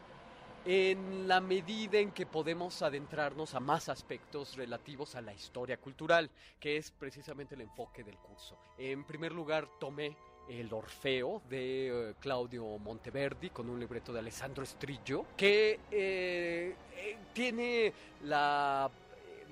en la medida en que podemos adentrarnos a más aspectos relativos a la historia cultural, que es precisamente el enfoque del curso. En primer lugar, tomé el Orfeo de eh, Claudio Monteverdi con un libreto de Alessandro Strillo que eh, eh, tiene la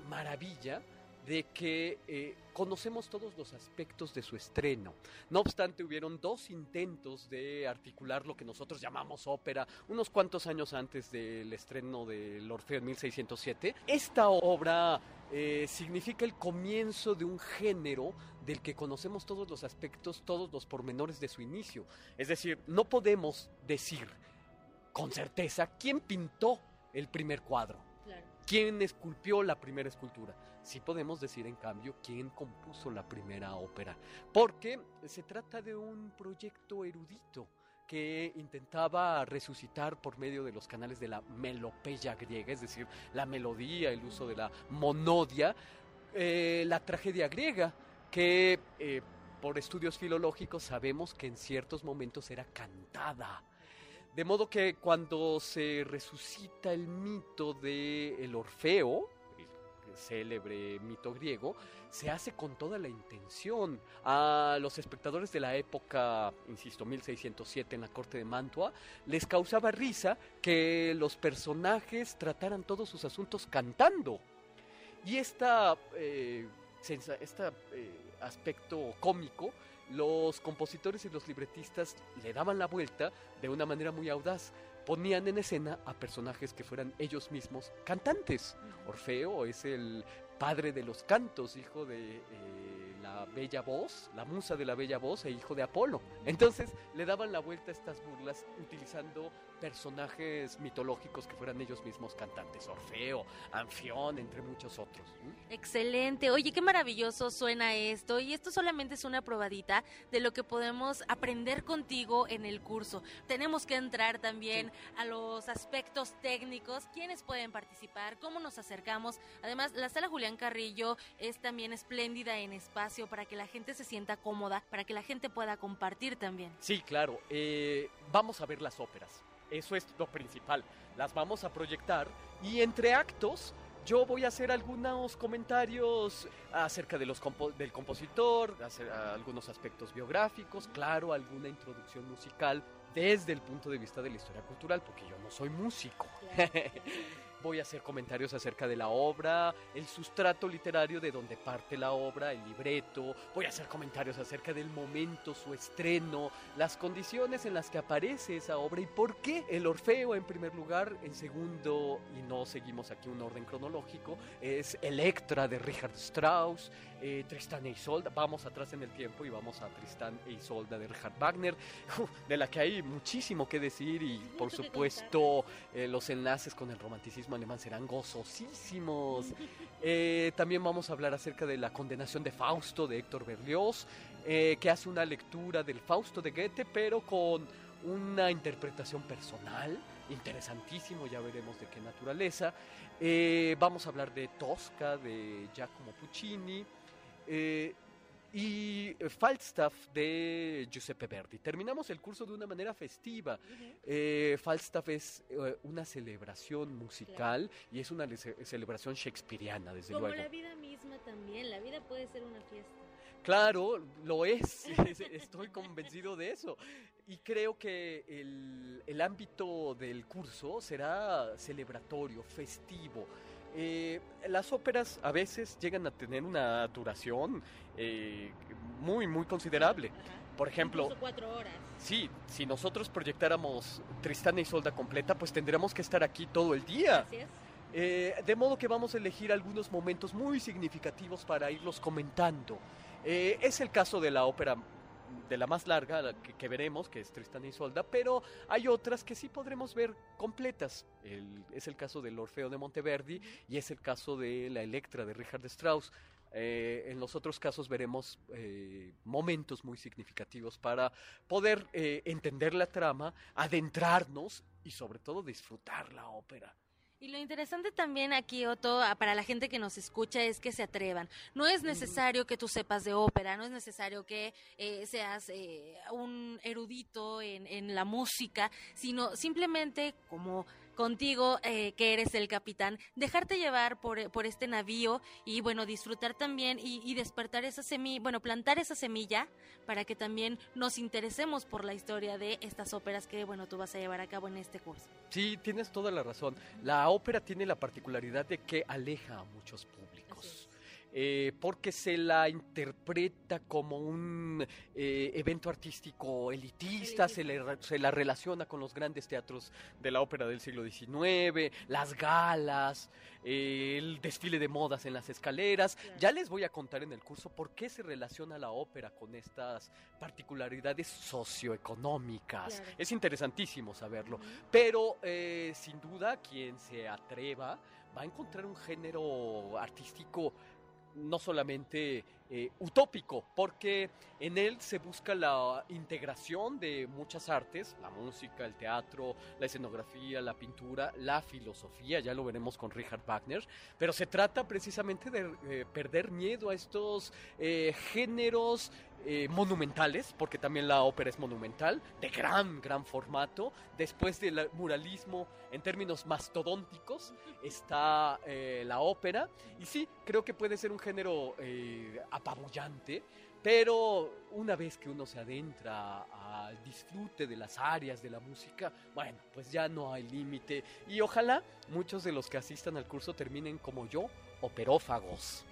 maravilla de que conocemos todos los aspectos de su estreno. No obstante, hubieron dos intentos de articular lo que nosotros llamamos ópera unos cuantos años antes del estreno del Orfeo en 1607. Esta obra eh, significa el comienzo de un género del que conocemos todos los aspectos, todos los pormenores de su inicio. Es decir, no podemos decir con certeza quién pintó el primer cuadro, quién esculpió la primera escultura. Sí podemos decir, en cambio, quién compuso la primera ópera, porque se trata de un proyecto erudito que intentaba resucitar por medio de los canales de la melopeya griega, es decir, la melodía, el uso de la monodia, eh, la tragedia griega, que eh, por estudios filológicos sabemos que en ciertos momentos era cantada. De modo que cuando se resucita el mito de el Orfeo, célebre mito griego, se hace con toda la intención. A los espectadores de la época, insisto, 1607 en la corte de Mantua, les causaba risa que los personajes trataran todos sus asuntos cantando. Y esta, eh, este aspecto cómico, los compositores y los libretistas le daban la vuelta de una manera muy audaz ponían en escena a personajes que fueran ellos mismos cantantes. Orfeo es el padre de los cantos, hijo de eh, la bella voz, la musa de la bella voz e hijo de Apolo. Entonces le daban la vuelta a estas burlas utilizando personajes mitológicos que fueran ellos mismos cantantes, Orfeo, Anfión, entre muchos otros. Excelente, oye, qué maravilloso suena esto y esto solamente es una probadita de lo que podemos aprender contigo en el curso. Tenemos que entrar también a los aspectos técnicos, quiénes pueden participar, cómo nos acercamos. Además, la sala Julián Carrillo es también espléndida en espacio para que la gente se sienta cómoda, para que la gente pueda compartir también. Sí, claro, eh, vamos a ver las óperas. Eso es lo principal. Las vamos a proyectar y entre actos yo voy a hacer algunos comentarios acerca de los del compositor, hacer algunos aspectos biográficos, claro, alguna introducción musical desde el punto de vista de la historia cultural, porque yo no soy músico. [LAUGHS] voy a hacer comentarios acerca de la obra, el sustrato literario de donde parte la obra, el libreto, voy a hacer comentarios acerca del momento, su estreno, las condiciones en las que aparece esa obra y por qué el Orfeo en primer lugar, en segundo, y no seguimos aquí un orden cronológico, es Electra de Richard Strauss, eh, Tristán e Isolda, vamos atrás en el tiempo y vamos a Tristán e Isolda de Richard Wagner, [LAUGHS] de la que hay muchísimo que decir y por supuesto eh, los enlaces con el romanticismo alemán serán gozosísimos. [LAUGHS] Eh, también vamos a hablar acerca de la condenación de Fausto de Héctor Berlioz, eh, que hace una lectura del Fausto de Goethe, pero con una interpretación personal, interesantísimo, ya veremos de qué naturaleza. Eh, vamos a hablar de Tosca, de Giacomo Puccini y eh, Falstaff de Giuseppe Verdi. Terminamos el curso de una manera festiva. Eh, Falstaff es eh, una celebración musical y es una celebración shakespeariana, desde luego. Como la vida misma también, la vida puede ser una fiesta. Claro, lo [LAUGHS] [LAUGHS] es, estoy convencido de eso. Y creo que el, el ámbito del curso será celebratorio, festivo. Eh, las óperas a veces llegan a tener una duración eh, muy, muy considerable. Por ejemplo, Incluso cuatro horas. Sí, si nosotros proyectáramos Tristana y Solda completa, pues tendríamos que estar aquí todo el día. Eh, de modo que vamos a elegir algunos momentos muy significativos para irlos comentando. es el caso de la ópera de la más larga que, veremos, que es Tristan y Solda, pero hay otras que sí podremos ver completas. es el caso del Orfeo de Monteverdi y es el caso de la Electra de Richard Strauss. Eh, en los otros casos veremos eh, momentos muy significativos para poder eh, entender la trama, adentrarnos y sobre todo disfrutar la ópera. Y lo interesante también aquí, Otto, para la gente que nos escucha, es que se atrevan. No es necesario que tú sepas de ópera, no es necesario que eh, seas eh, un erudito en, en, la música, sino simplemente como contigo, eh, que eres el capitán, dejarte llevar por, por este navío y, bueno, disfrutar también y, y despertar esa semilla, bueno, plantar esa semilla para que también nos interesemos por la historia de estas óperas que, bueno, tú vas a llevar a cabo en este curso. Sí, tienes toda la razón. La ópera tiene la particularidad de que aleja a muchos públicos. Eh, porque se la interpreta como un eh, evento artístico elitista, se, se la relaciona con los grandes teatros de la ópera del siglo XIX, las galas, el desfile de modas en las escaleras. Ya les voy a contar en el curso por qué se relaciona la ópera con estas particularidades socioeconómicas. Es interesantísimo saberlo. Pero eh, sin duda, quien se atreva va a encontrar un género artístico no solamente eh, utópico, porque en él se busca la integración de muchas artes, la música, el teatro, la escenografía, la pintura, la filosofía, ya lo veremos con Richard Wagner, pero se trata precisamente de eh, perder miedo a estos eh, géneros monumentales, porque también la ópera es monumental, de gran, gran formato. Después del muralismo en términos mastodónticos está la ópera. Y sí, creo que puede ser un género apabullante, pero una vez que uno se adentra al disfrute de las áreas de la música, bueno, pues ya no hay límite. Y ojalá muchos de los que asistan al curso terminen como yo, operófagos.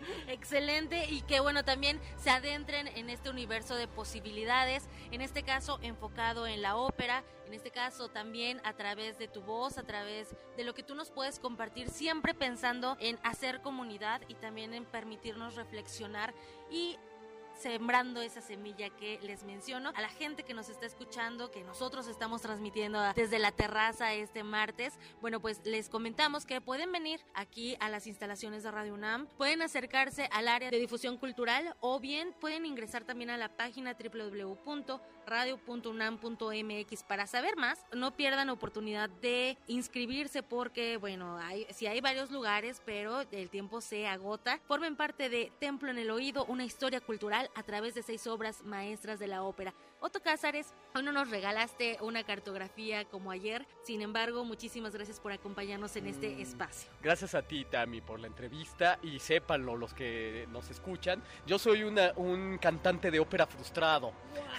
[LAUGHS] Excelente. Y que bueno también se adentren en este universo de posibilidades, en este caso enfocado en la ópera, en este caso también a través de tu voz, a través de lo que tú nos puedes compartir, siempre pensando en hacer comunidad y también en permitirnos reflexionar y sembrando esa semilla que les menciono. A la gente que nos está escuchando, que nosotros estamos transmitiendo desde la terraza este martes, bueno, pues les comentamos que pueden venir aquí a las instalaciones de Radio UNAM, pueden acercarse al área de difusión cultural o bien pueden ingresar también a la página www.radio.unam.mx para saber más. No pierdan oportunidad de inscribirse porque, bueno, hay, si hay varios lugares, pero el tiempo se agota. Formen parte de Templo en el Oído, una historia cultural a través de seis obras maestras de la ópera. Otto Cázares, hoy no nos regalaste una cartografía como ayer, sin embargo, muchísimas gracias por acompañarnos en este espacio. Gracias a ti, Tami, por la entrevista y sépanlo los que nos escuchan, yo soy una, un cantante de ópera frustrado.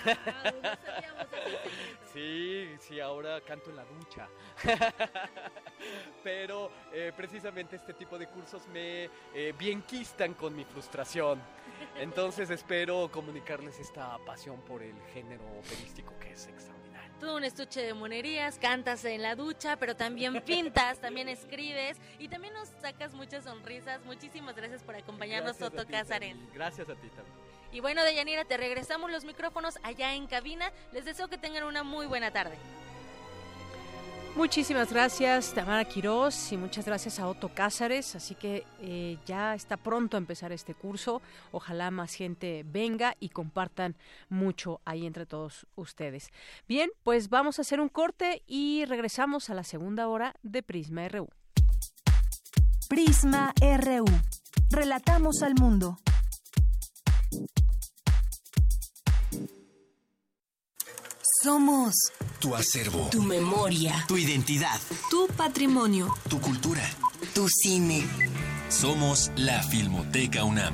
[LAUGHS] sí, sí, ahora canto en la ducha. [LAUGHS] Pero eh, precisamente este tipo de cursos me eh, bienquistan con mi frustración. Entonces espero comunicarles esta pasión por el género operístico que es extraordinario. Tú un estuche de monerías, cantas en la ducha, pero también pintas, también [LAUGHS] escribes y también nos sacas muchas sonrisas. Muchísimas gracias por acompañarnos, Soto Cázares. Gracias a ti también. Y bueno, Deyanira, te regresamos los micrófonos allá en cabina. Les deseo que tengan una muy buena tarde. Muchísimas gracias, Tamara Quirós, y muchas gracias a Otto Cázares. Así que eh, ya está pronto a empezar este curso. Ojalá más gente venga y compartan mucho ahí entre todos ustedes. Bien, pues vamos a hacer un corte y regresamos a la segunda hora de Prisma RU. Prisma RU. Relatamos al mundo. Somos tu acervo, tu memoria, tu identidad, tu patrimonio, tu cultura, tu cine. Somos la Filmoteca UNAM.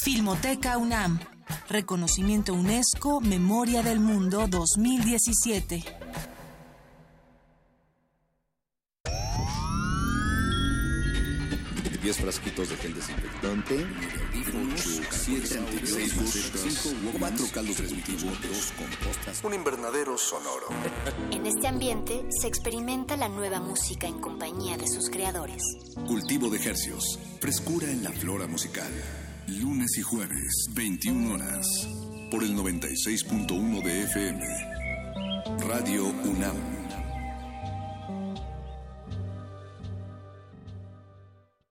Filmoteca UNAM. Reconocimiento UNESCO Memoria del Mundo 2017. Diez frasquitos de gel desinfectante, 4 caldos dos compostas, un invernadero sonoro. En este ambiente se experimenta la nueva música en compañía de sus creadores. Cultivo de ejercios, frescura en la flora musical. Lunes y jueves, 21 horas, por el 96.1 de FM. Radio UNAM.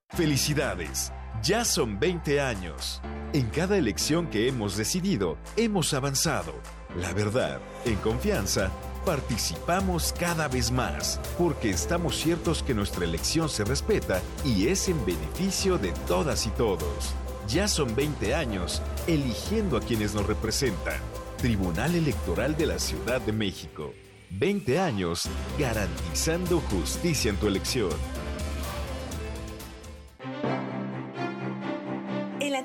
Felicidades, ya son 20 años. En cada elección que hemos decidido, hemos avanzado. La verdad, en confianza, participamos cada vez más, porque estamos ciertos que nuestra elección se respeta y es en beneficio de todas y todos. Ya son 20 años eligiendo a quienes nos representan. Tribunal Electoral de la Ciudad de México. 20 años garantizando justicia en tu elección.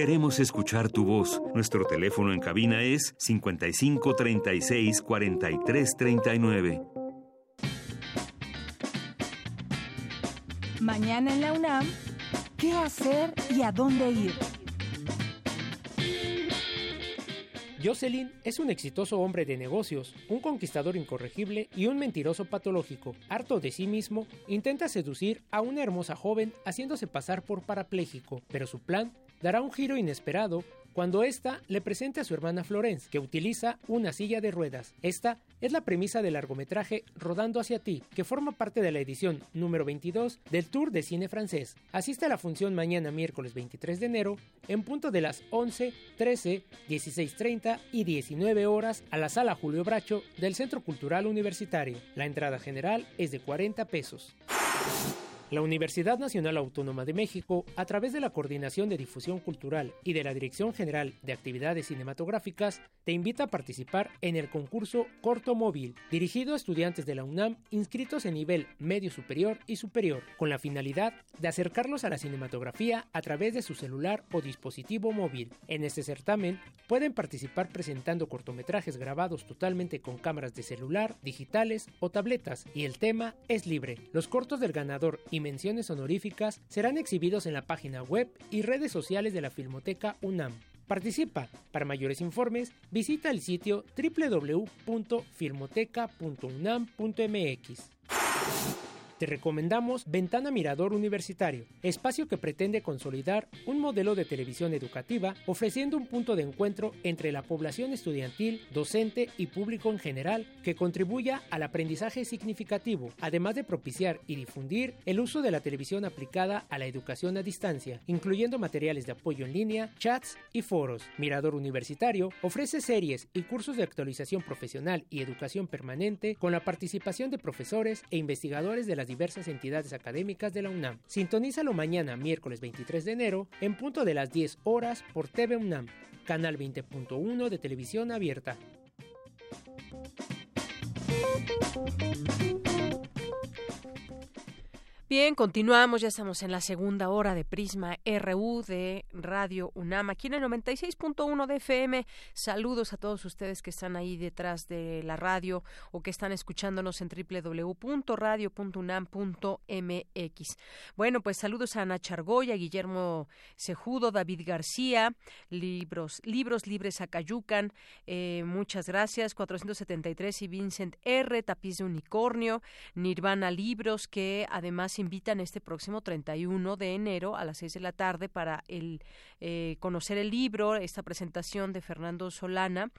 Queremos escuchar tu voz. Nuestro teléfono en cabina es 55 36 43 39. Mañana en la UNAM, ¿qué hacer y a dónde ir? Jocelyn es un exitoso hombre de negocios, un conquistador incorregible y un mentiroso patológico. Harto de sí mismo, intenta seducir a una hermosa joven haciéndose pasar por parapléjico, pero su plan dará un giro inesperado cuando ésta le presente a su hermana Florence, que utiliza una silla de ruedas. Esta es la premisa del largometraje Rodando hacia ti, que forma parte de la edición número 22 del Tour de Cine Francés. Asiste a la función mañana miércoles 23 de enero en punto de las 11, 13, 16.30 y 19 horas a la sala Julio Bracho del Centro Cultural Universitario. La entrada general es de 40 pesos. La Universidad Nacional Autónoma de México, a través de la Coordinación de Difusión Cultural y de la Dirección General de Actividades Cinematográficas, te invita a participar en el concurso Corto Móvil, dirigido a estudiantes de la UNAM inscritos en nivel medio superior y superior, con la finalidad de acercarlos a la cinematografía a través de su celular o dispositivo móvil. En este certamen pueden participar presentando cortometrajes grabados totalmente con cámaras de celular, digitales o tabletas, y el tema es libre. Los cortos del ganador y menciones honoríficas serán exhibidos en la página web y redes sociales de la Filmoteca UNAM. Participa. Para mayores informes, visita el sitio www.filmoteca.unam.mx. Te recomendamos Ventana Mirador Universitario, espacio que pretende consolidar un modelo de televisión educativa ofreciendo un punto de encuentro entre la población estudiantil, docente y público en general que contribuya al aprendizaje significativo, además de propiciar y difundir el uso de la televisión aplicada a la educación a distancia, incluyendo materiales de apoyo en línea, chats y foros. Mirador Universitario ofrece series y cursos de actualización profesional y educación permanente con la participación de profesores e investigadores de las diversas entidades académicas de la UNAM. Sintonízalo mañana, miércoles 23 de enero, en punto de las 10 horas por TV UNAM, canal 20.1 de televisión abierta. Bien, continuamos, ya estamos en la segunda hora de Prisma RU de Radio UNAM, aquí en el 96.1 de FM. Saludos a todos ustedes que están ahí detrás de la radio o que están escuchándonos en www.radio.unam.mx. Bueno, pues saludos a Ana Chargoya, Guillermo Cejudo, David García, Libros, Libros Libres Acayucan, eh, muchas gracias, 473 y Vincent R, Tapiz de Unicornio, Nirvana Libros, que además invitan este próximo 31 de enero a las 6 de la tarde para el eh, conocer el libro, esta presentación de Fernando Solana,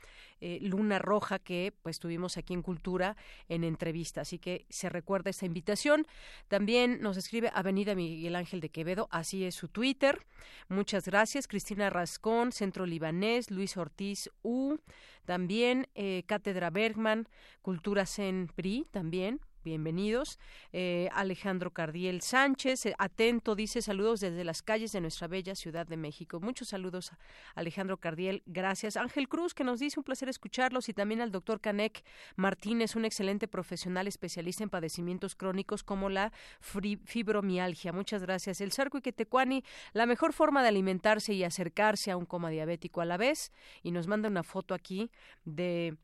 eh, Luna Roja, que pues tuvimos aquí en Cultura en entrevista. Así que se recuerda esta invitación. También nos escribe Avenida Miguel Ángel de Quevedo, así es su Twitter. Muchas gracias. Cristina Rascón, Centro Libanés, Luis Ortiz U, también eh, Cátedra Bergman, Cultura Zen PRI, también bienvenidos. Eh, Alejandro Cardiel Sánchez, eh, atento, dice saludos desde las calles de nuestra bella Ciudad de México. Muchos saludos, Alejandro Cardiel, gracias. Ángel Cruz, que nos dice un placer escucharlos, y también al doctor Canek Martínez, un excelente profesional especialista en padecimientos crónicos como la fibromialgia. Muchas gracias. El Sarco Iquetecuani, la mejor forma de alimentarse y acercarse a un coma diabético a la vez, y nos manda una foto aquí de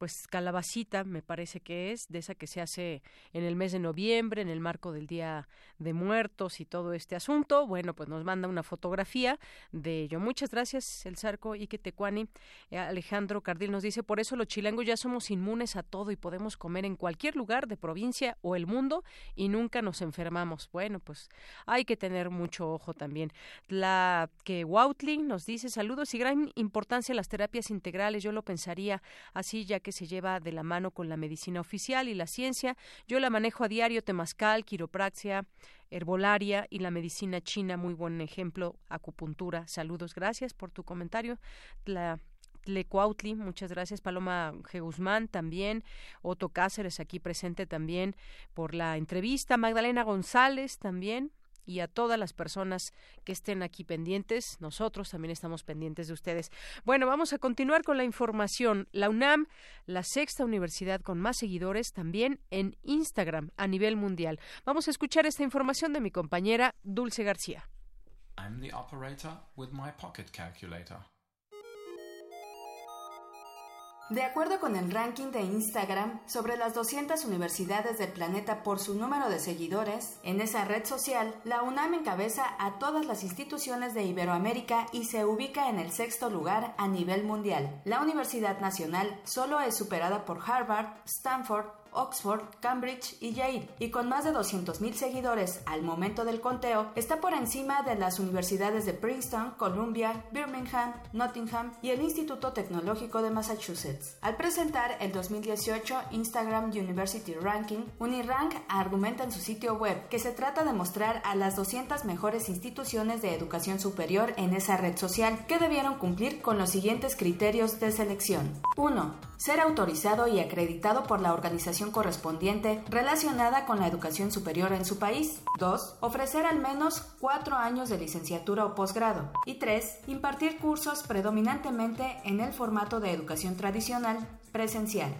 pues calabacita, me parece que es, de esa que se hace en el mes de noviembre, en el marco del Día de Muertos y todo este asunto. Bueno, pues nos manda una fotografía de ello. Muchas gracias, El Zarco y Tecuani. Eh, Alejandro Cardil nos dice, por eso los chilangos ya somos inmunes a todo y podemos comer en cualquier lugar de provincia o el mundo y nunca nos enfermamos. Bueno, pues hay que tener mucho ojo también. La que Woutling nos dice, saludos y gran importancia las terapias integrales. Yo lo pensaría así, ya que se lleva de la mano con la medicina oficial y la ciencia. Yo la manejo a diario, temazcal, quiropraxia, herbolaria y la medicina china, muy buen ejemplo, acupuntura. Saludos, gracias por tu comentario. La muchas gracias. Paloma G. Guzmán también. Otto Cáceres aquí presente también por la entrevista. Magdalena González también y a todas las personas que estén aquí pendientes. Nosotros también estamos pendientes de ustedes. Bueno, vamos a continuar con la información. La UNAM, la sexta universidad con más seguidores, también en Instagram a nivel mundial. Vamos a escuchar esta información de mi compañera Dulce García. De acuerdo con el ranking de Instagram sobre las 200 universidades del planeta por su número de seguidores, en esa red social, la UNAM encabeza a todas las instituciones de Iberoamérica y se ubica en el sexto lugar a nivel mundial. La Universidad Nacional solo es superada por Harvard, Stanford, Oxford, Cambridge y Yale, y con más de 200.000 seguidores al momento del conteo, está por encima de las universidades de Princeton, Columbia, Birmingham, Nottingham y el Instituto Tecnológico de Massachusetts. Al presentar el 2018 Instagram University Ranking, Unirank argumenta en su sitio web que se trata de mostrar a las 200 mejores instituciones de educación superior en esa red social que debieron cumplir con los siguientes criterios de selección. 1 ser autorizado y acreditado por la organización correspondiente relacionada con la educación superior en su país. 2. Ofrecer al menos cuatro años de licenciatura o posgrado. Y 3. Impartir cursos predominantemente en el formato de educación tradicional presencial.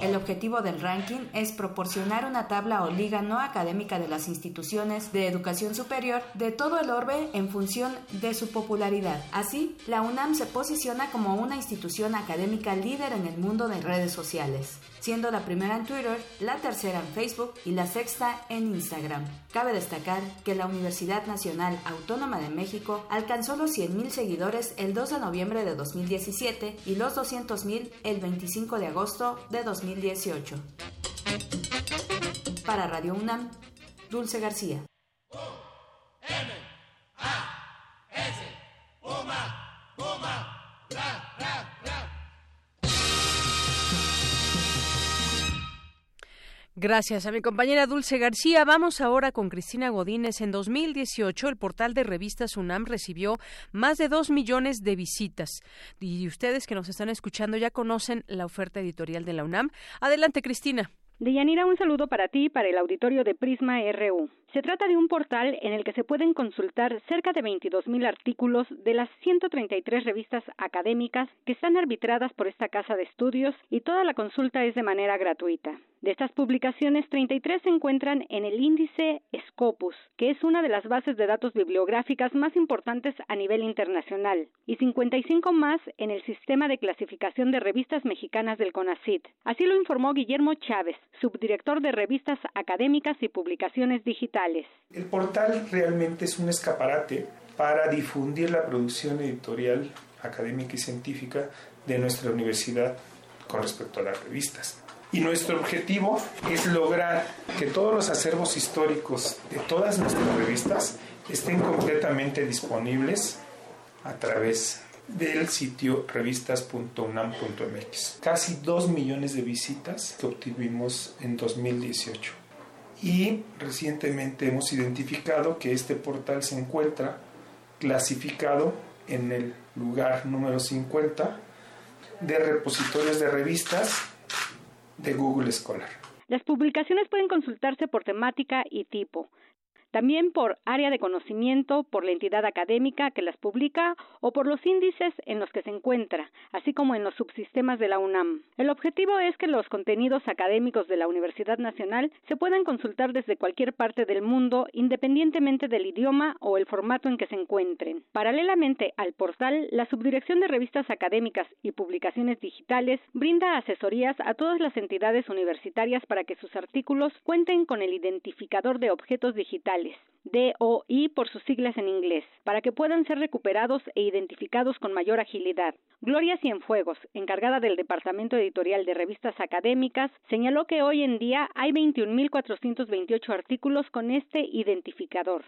El objetivo del ranking es proporcionar una tabla o liga no académica de las instituciones de educación superior de todo el orbe en función de su popularidad. Así, la UNAM se posiciona como una institución académica líder en el mundo de redes sociales siendo la primera en Twitter, la tercera en Facebook y la sexta en Instagram. Cabe destacar que la Universidad Nacional Autónoma de México alcanzó los 100.000 seguidores el 2 de noviembre de 2017 y los 200.000 el 25 de agosto de 2018. Para Radio UNAM, Dulce García. Gracias a mi compañera Dulce García. Vamos ahora con Cristina Godínez. En 2018, el portal de revistas UNAM recibió más de dos millones de visitas. Y ustedes que nos están escuchando ya conocen la oferta editorial de la UNAM. Adelante, Cristina. Deyanira, un saludo para ti y para el auditorio de Prisma RU. Se trata de un portal en el que se pueden consultar cerca de 22.000 artículos de las 133 revistas académicas que están arbitradas por esta casa de estudios y toda la consulta es de manera gratuita. De estas publicaciones, 33 se encuentran en el índice Scopus, que es una de las bases de datos bibliográficas más importantes a nivel internacional, y 55 más en el sistema de clasificación de revistas mexicanas del CONACIT. Así lo informó Guillermo Chávez, subdirector de revistas académicas y publicaciones digitales. El portal realmente es un escaparate para difundir la producción editorial académica y científica de nuestra universidad con respecto a las revistas. Y nuestro objetivo es lograr que todos los acervos históricos de todas nuestras revistas estén completamente disponibles a través del sitio revistas.unam.mx. Casi 2 millones de visitas que obtuvimos en 2018. Y recientemente hemos identificado que este portal se encuentra clasificado en el lugar número 50 de repositorios de revistas de Google Scholar. Las publicaciones pueden consultarse por temática y tipo. También por área de conocimiento, por la entidad académica que las publica o por los índices en los que se encuentra, así como en los subsistemas de la UNAM. El objetivo es que los contenidos académicos de la Universidad Nacional se puedan consultar desde cualquier parte del mundo independientemente del idioma o el formato en que se encuentren. Paralelamente al portal, la Subdirección de Revistas Académicas y Publicaciones Digitales brinda asesorías a todas las entidades universitarias para que sus artículos cuenten con el identificador de objetos digitales DOI por sus siglas en inglés, para que puedan ser recuperados e identificados con mayor agilidad. Gloria Cienfuegos, encargada del Departamento Editorial de Revistas Académicas, señaló que hoy en día hay 21.428 artículos con este identificador.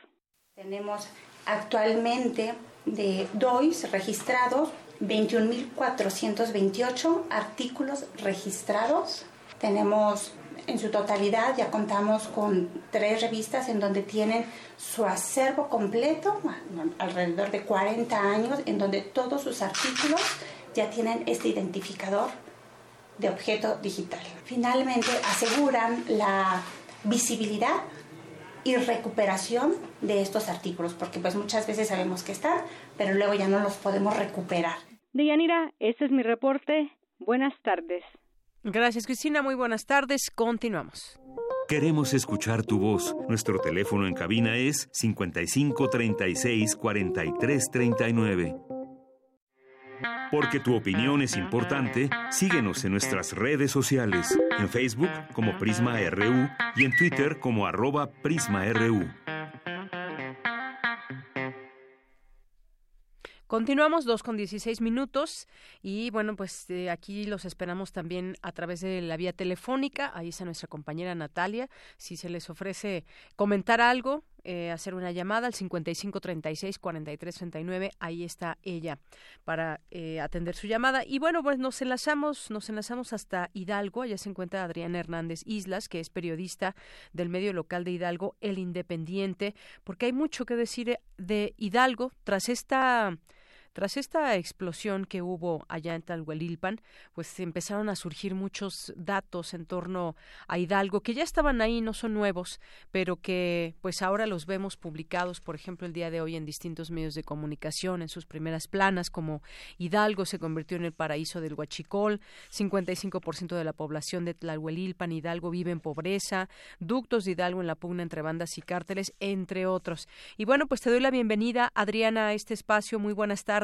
Tenemos actualmente de DOIs registrados 21.428 artículos registrados. Tenemos en su totalidad ya contamos con tres revistas en donde tienen su acervo completo, alrededor de 40 años, en donde todos sus artículos ya tienen este identificador de objeto digital. Finalmente aseguran la visibilidad y recuperación de estos artículos, porque pues muchas veces sabemos que están, pero luego ya no los podemos recuperar. Deyanira, este es mi reporte. Buenas tardes. Gracias, Cristina. Muy buenas tardes. Continuamos. Queremos escuchar tu voz. Nuestro teléfono en cabina es 55 36 43 39. Porque tu opinión es importante, síguenos en nuestras redes sociales, en Facebook como Prisma RU y en Twitter como arroba PrismaRU. Continuamos dos con 16 minutos y bueno, pues eh, aquí los esperamos también a través de la vía telefónica. Ahí está nuestra compañera Natalia. Si se les ofrece comentar algo, eh, hacer una llamada al 5536-4339, ahí está ella para eh, atender su llamada. Y bueno, pues nos enlazamos, nos enlazamos hasta Hidalgo. Allá se encuentra Adriana Hernández Islas, que es periodista del medio local de Hidalgo, El Independiente, porque hay mucho que decir de Hidalgo tras esta tras esta explosión que hubo allá en Talhuelilpan, pues empezaron a surgir muchos datos en torno a Hidalgo que ya estaban ahí, no son nuevos, pero que pues ahora los vemos publicados, por ejemplo, el día de hoy en distintos medios de comunicación, en sus primeras planas, como Hidalgo se convirtió en el paraíso del Huachicol, 55% de la población de Tlalhuelilpan, Hidalgo vive en pobreza, ductos de Hidalgo en la pugna entre bandas y cárteles, entre otros. Y bueno, pues te doy la bienvenida, Adriana, a este espacio. Muy buenas tardes.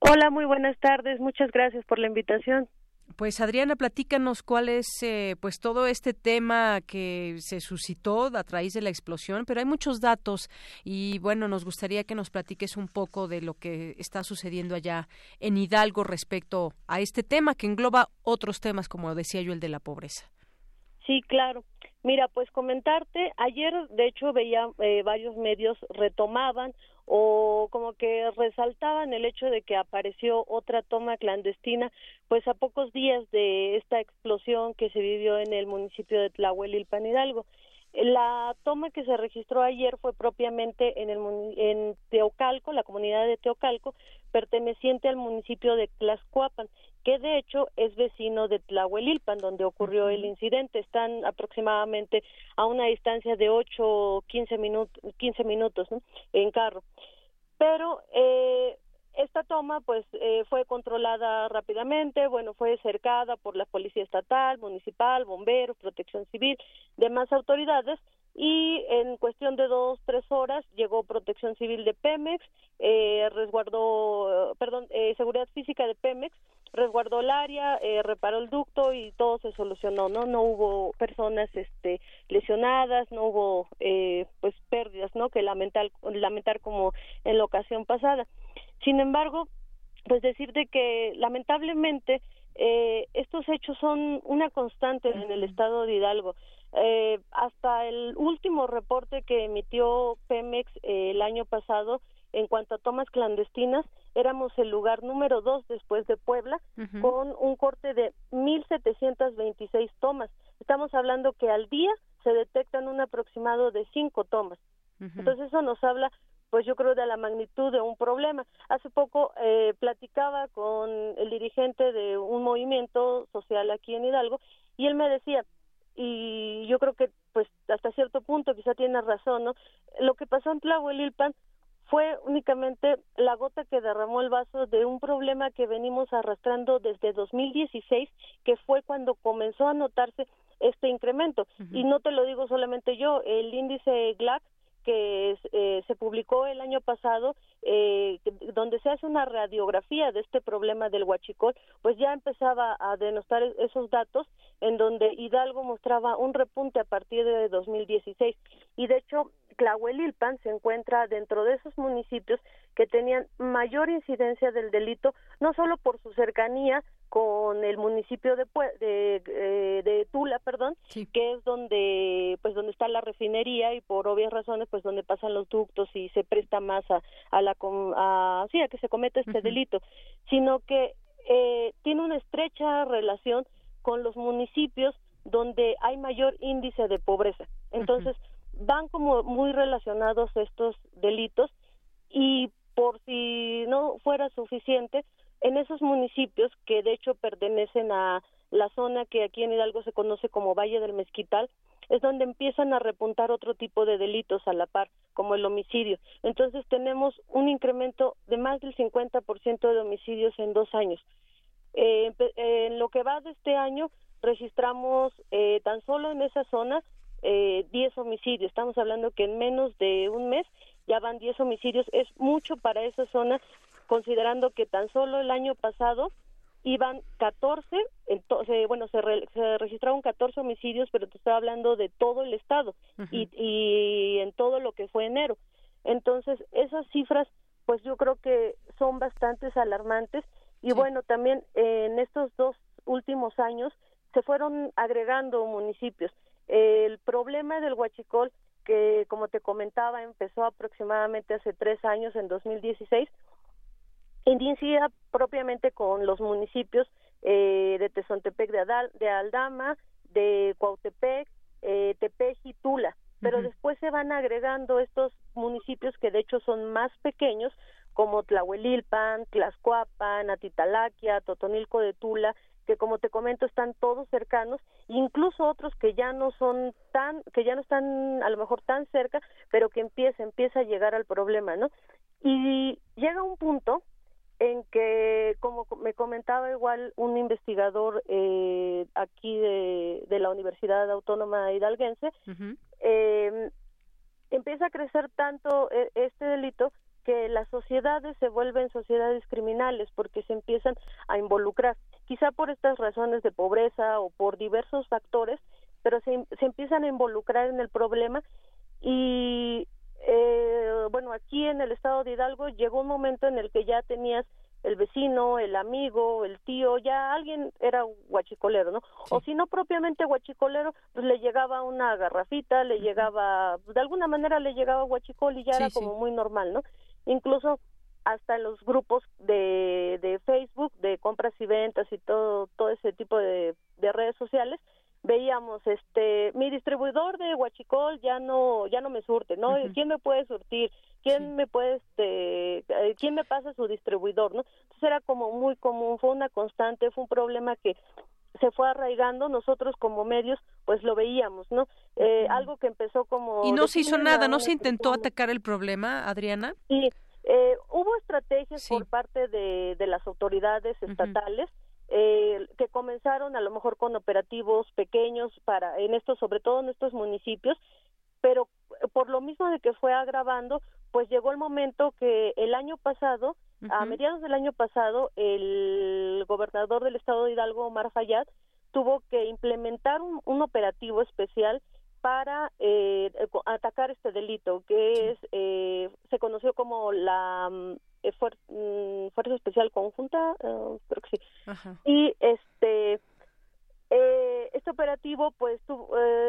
Hola, muy buenas tardes. Muchas gracias por la invitación. Pues Adriana, platícanos cuál es eh, pues todo este tema que se suscitó a través de la explosión, pero hay muchos datos y bueno, nos gustaría que nos platiques un poco de lo que está sucediendo allá en Hidalgo respecto a este tema que engloba otros temas, como decía yo, el de la pobreza. Sí, claro. Mira, pues comentarte, ayer de hecho veía eh, varios medios retomaban o como que resaltaban el hecho de que apareció otra toma clandestina, pues a pocos días de esta explosión que se vivió en el municipio de Tlahuelilpan Hidalgo. La toma que se registró ayer fue propiamente en, el, en Teocalco, la comunidad de Teocalco, perteneciente al municipio de Tlaxcuapan, que de hecho es vecino de Tlahuelilpan, donde ocurrió el incidente. Están aproximadamente a una distancia de 8 o 15, minutos 15 minutos en carro. Pero eh, esta toma pues eh, fue controlada rápidamente, bueno, fue cercada por la Policía Estatal, Municipal, Bomberos, Protección Civil, demás autoridades y en cuestión de dos, tres horas llegó Protección Civil de Pemex, eh, resguardó, perdón, eh, Seguridad Física de Pemex, resguardó el área, eh, reparó el ducto y todo se solucionó, ¿no? No hubo personas este, lesionadas, no hubo eh, pues pérdidas, ¿no? Que lamentar, lamentar como en la ocasión pasada. Sin embargo, pues decirte que lamentablemente eh, estos hechos son una constante en el estado de Hidalgo. Eh, hasta el último reporte que emitió Pemex eh, el año pasado en cuanto a tomas clandestinas, éramos el lugar número dos después de Puebla, con un corte de 1.726 tomas. Estamos hablando que al día se detectan un aproximado de cinco tomas. Entonces eso nos habla pues yo creo de la magnitud de un problema. Hace poco eh, platicaba con el dirigente de un movimiento social aquí en Hidalgo y él me decía, y yo creo que pues hasta cierto punto quizá tiene razón, ¿no? Lo que pasó en Tlahuelilpan fue únicamente la gota que derramó el vaso de un problema que venimos arrastrando desde 2016, que fue cuando comenzó a notarse este incremento. Y no te lo digo solamente yo, el índice GLAC que eh, se publicó el año pasado, eh, donde se hace una radiografía de este problema del huachicol, pues ya empezaba a denostar esos datos en donde Hidalgo mostraba un repunte a partir de 2016. Y de hecho, Tlahuelilpan se encuentra dentro de esos municipios que tenían mayor incidencia del delito, no solo por su cercanía con el municipio de, de, eh, de Tula, perdón, que es donde pues donde está la refinería y por obvias razones pues donde pasan los ductos y se presta más a, a la a, sí, a que se cometa este delito, sino que eh, tiene una estrecha relación con los municipios donde hay mayor índice de pobreza. Entonces, van como muy relacionados estos delitos y por si no fuera suficiente, en esos municipios que de hecho pertenecen a la zona que aquí en Hidalgo se conoce como Valle del Mezquital, es donde empiezan a repuntar otro tipo de delitos a la par, como el homicidio. Entonces tenemos un incremento de más del 50% de homicidios en dos años. Eh, en lo que va de este año, registramos eh, tan solo en esa zona eh, 10 homicidios. Estamos hablando que en menos de un mes ya van 10 homicidios. Es mucho para esa zona, considerando que tan solo el año pasado iban 14, entonces, bueno, se, se registraron 14 homicidios, pero te estoy hablando de todo el estado y, y en todo lo que fue enero. Entonces, esas cifras, pues yo creo que son bastante alarmantes y bueno, también en estos dos últimos años se fueron agregando municipios. El problema del huachicol, que como te comentaba, empezó aproximadamente hace tres años, en 2016, inicia propiamente con los municipios eh, de Tezontepec de, Adal, de Aldama, de Cuautepec, eh, Tepeji, Tula, pero después se van agregando estos municipios que de hecho son más pequeños, como Tlahuelilpan, Tlaxcuapan, Atitalaquia, Totonilco de Tula, que como te comento están todos cercanos, incluso otros que ya no son tan, que ya no están a lo mejor tan cerca, pero que empieza, empieza a llegar al problema, ¿no? Y llega un punto en que, como me comentaba igual un investigador eh, aquí de, de, la Universidad Autónoma Hidalguense, eh, empieza a crecer tanto e, este delito que las sociedades se vuelven sociedades criminales porque se empiezan a involucrar, quizá por estas razones de pobreza o por diversos factores, pero se, se empiezan a involucrar en el problema y eh, bueno, aquí en el estado de Hidalgo llegó un momento en el que ya tenías el vecino, el amigo, el tío, ya alguien era guachicolero, ¿no? O si no propiamente guachicolero, pues le llegaba una garrafita, le llegaba, de alguna manera le llegaba guachicol y ya era como muy normal, ¿no? Incluso hasta los grupos de, de Facebook de compras y ventas y todo todo ese tipo de, de redes sociales veíamos este mi distribuidor de huachicol ya no ya no me surte no quién me puede surtir quién me puede este eh, quién me pasa su distribuidor no entonces era como muy común fue una constante fue un problema que se fue arraigando nosotros como medios pues lo veíamos no eh, algo que empezó como y no se hizo nada no se intentó atacar el problema Adriana sí eh, hubo estrategias por parte de, de, las autoridades estatales eh, que comenzaron a lo mejor con operativos pequeños para en estos sobre todo en estos municipios pero por lo mismo de que fue agravando pues llegó el momento que el año pasado a mediados del año pasado el gobernador del estado de Hidalgo Omar Fayad tuvo que implementar un, un operativo especial para eh, atacar este delito que es eh, se conoció como la mm, eh, mm, fuerza especial conjunta creo que sí. Y este este operativo pues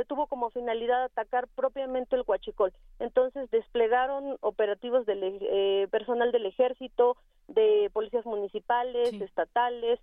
tuvo como finalidad atacar propiamente el huachicol. Entonces desplegaron operativos del personal del ejército de policías municipales estatales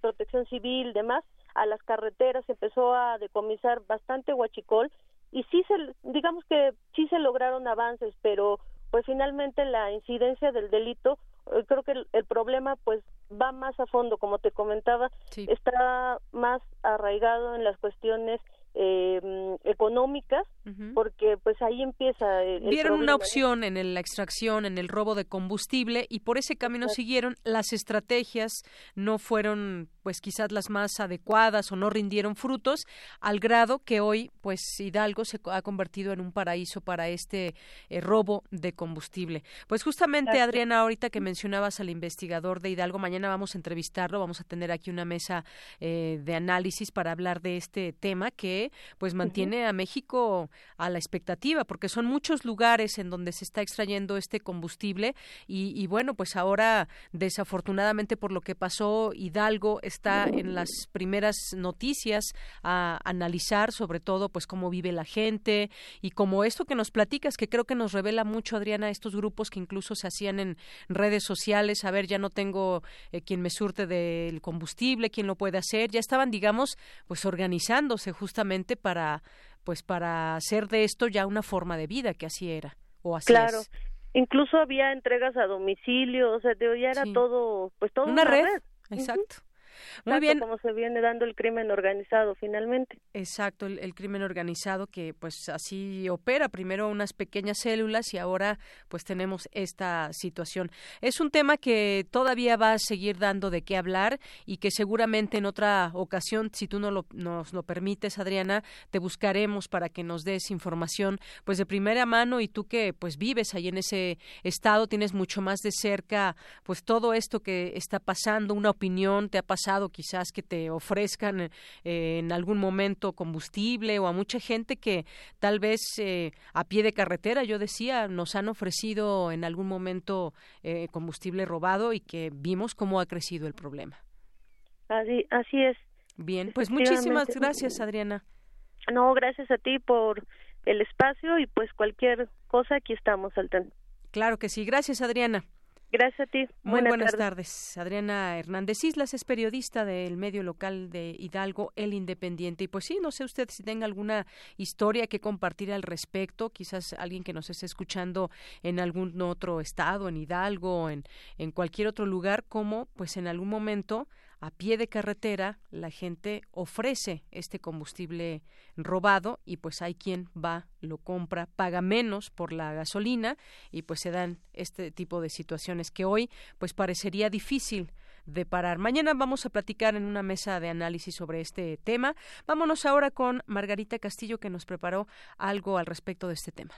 protección civil demás a las carreteras, empezó a decomisar bastante huachicol y sí se, digamos que sí se lograron avances, pero pues finalmente la incidencia del delito, eh, creo que el, problema pues va más a fondo, como te comentaba, está más arraigado en las cuestiones eh, económicas porque pues ahí empieza el, vieron una opción en la extracción en el robo de combustible y por ese camino siguieron. Las estrategias no fueron pues quizás las más adecuadas o no rindieron frutos al grado que hoy pues Hidalgo se ha convertido en un paraíso para este eh, robo de combustible. Pues justamente Adriana ahorita que mencionabas al investigador de Hidalgo mañana vamos a entrevistarlo vamos a tener aquí una mesa eh, de análisis para hablar de este tema que pues mantiene a México a la expectativa, porque son muchos lugares en donde se está extrayendo este combustible y, bueno, pues ahora desafortunadamente por lo que pasó, Hidalgo está en las primeras noticias a analizar sobre todo pues cómo vive la gente y como esto que nos platicas, que creo que nos revela mucho, Adriana, estos grupos que incluso se hacían en redes sociales, a ver, ya no tengo eh, quien me surte del combustible, quién lo puede hacer, ya estaban, digamos, pues organizándose justamente para pues para hacer de esto ya una forma de vida que así era o así claro incluso había entregas a domicilio o sea ya era todo pues todo una, red. exacto muy bien. Como se viene dando el crimen organizado finalmente. Exacto, el, crimen organizado que pues así opera, primero unas pequeñas células y ahora pues tenemos esta situación. Es un tema que todavía va a seguir dando de qué hablar y que seguramente en otra ocasión, si tú no lo, nos lo permites, Adriana, te buscaremos para que nos des información pues de primera mano y tú que pues vives ahí en ese estado, tienes mucho más de cerca pues todo esto que está pasando, una opinión, te ha pasado quizás que te ofrezcan eh, en algún momento combustible o a mucha gente que tal vez eh, a pie de carretera, yo decía, nos han ofrecido en algún momento eh, combustible robado y que vimos cómo ha crecido el problema. Así, así es. Bien, pues muchísimas gracias, Adriana. No, gracias a ti por el espacio y pues cualquier cosa aquí estamos al Claro que sí, gracias Adriana. Gracias a ti. Muy buenas, tardes. Adriana Hernández Islas es periodista del medio local de Hidalgo, El Independiente. Y pues sí, no sé usted si tenga alguna historia que compartir al respecto, quizás alguien que nos esté escuchando en algún otro estado, en Hidalgo, en, en cualquier otro lugar, como pues en algún momento a pie de carretera la gente ofrece este combustible robado y pues hay quien va, lo compra, paga menos por la gasolina y pues se dan este tipo de situaciones que hoy pues parecería difícil de parar. Mañana vamos a platicar en una mesa de análisis sobre este tema. Vámonos ahora con Margarita Castillo que nos preparó algo al respecto de este tema.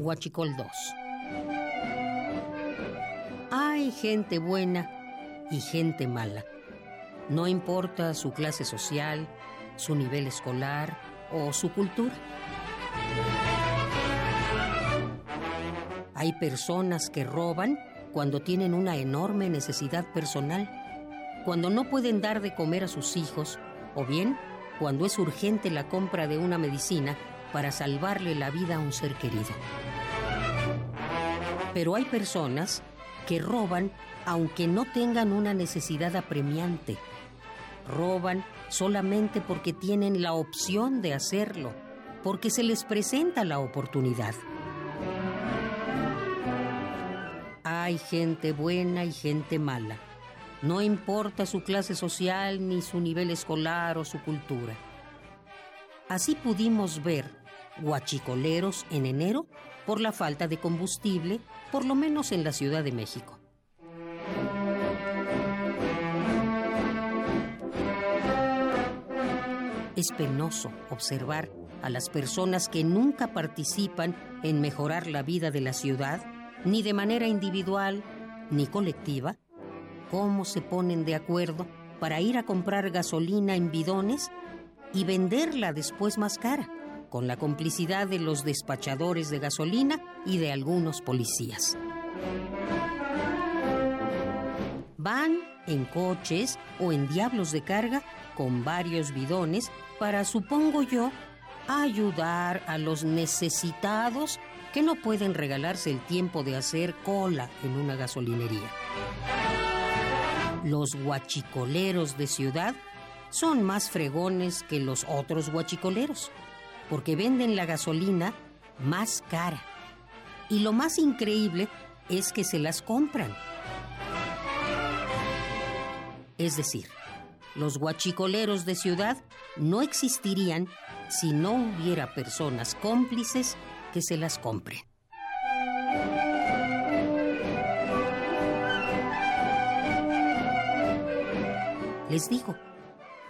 Huachicol 2. Hay gente buena y gente mala. No importa su clase social, su nivel escolar o su cultura. Hay personas que roban cuando tienen una enorme necesidad personal, cuando no pueden dar de comer a sus hijos o bien cuando es urgente la compra de una medicina para salvarle la vida a un ser querido. Pero hay personas que roban aunque no tengan una necesidad apremiante. Roban solamente porque tienen la opción de hacerlo, porque se les presenta la oportunidad. Hay gente buena y gente mala. No importa su clase social, ni su nivel escolar o su cultura. Así pudimos ver guachicoleros en enero por la falta de combustible, por lo menos en la Ciudad de México. Es penoso observar a las personas que nunca participan en mejorar la vida de la ciudad, ni de manera individual ni colectiva, cómo se ponen de acuerdo para ir a comprar gasolina en bidones y venderla después más cara con la complicidad de los despachadores de gasolina y de algunos policías. Van en coches o en diablos de carga con varios bidones para, supongo yo, ayudar a los necesitados que no pueden regalarse el tiempo de hacer cola en una gasolinería. Los guachicoleros de ciudad son más fregones que los otros guachicoleros, porque venden la gasolina más cara. Y lo más increíble es que se las compran. Es decir, los guachicoleros de ciudad no existirían si no hubiera personas cómplices que se las compren. Les digo,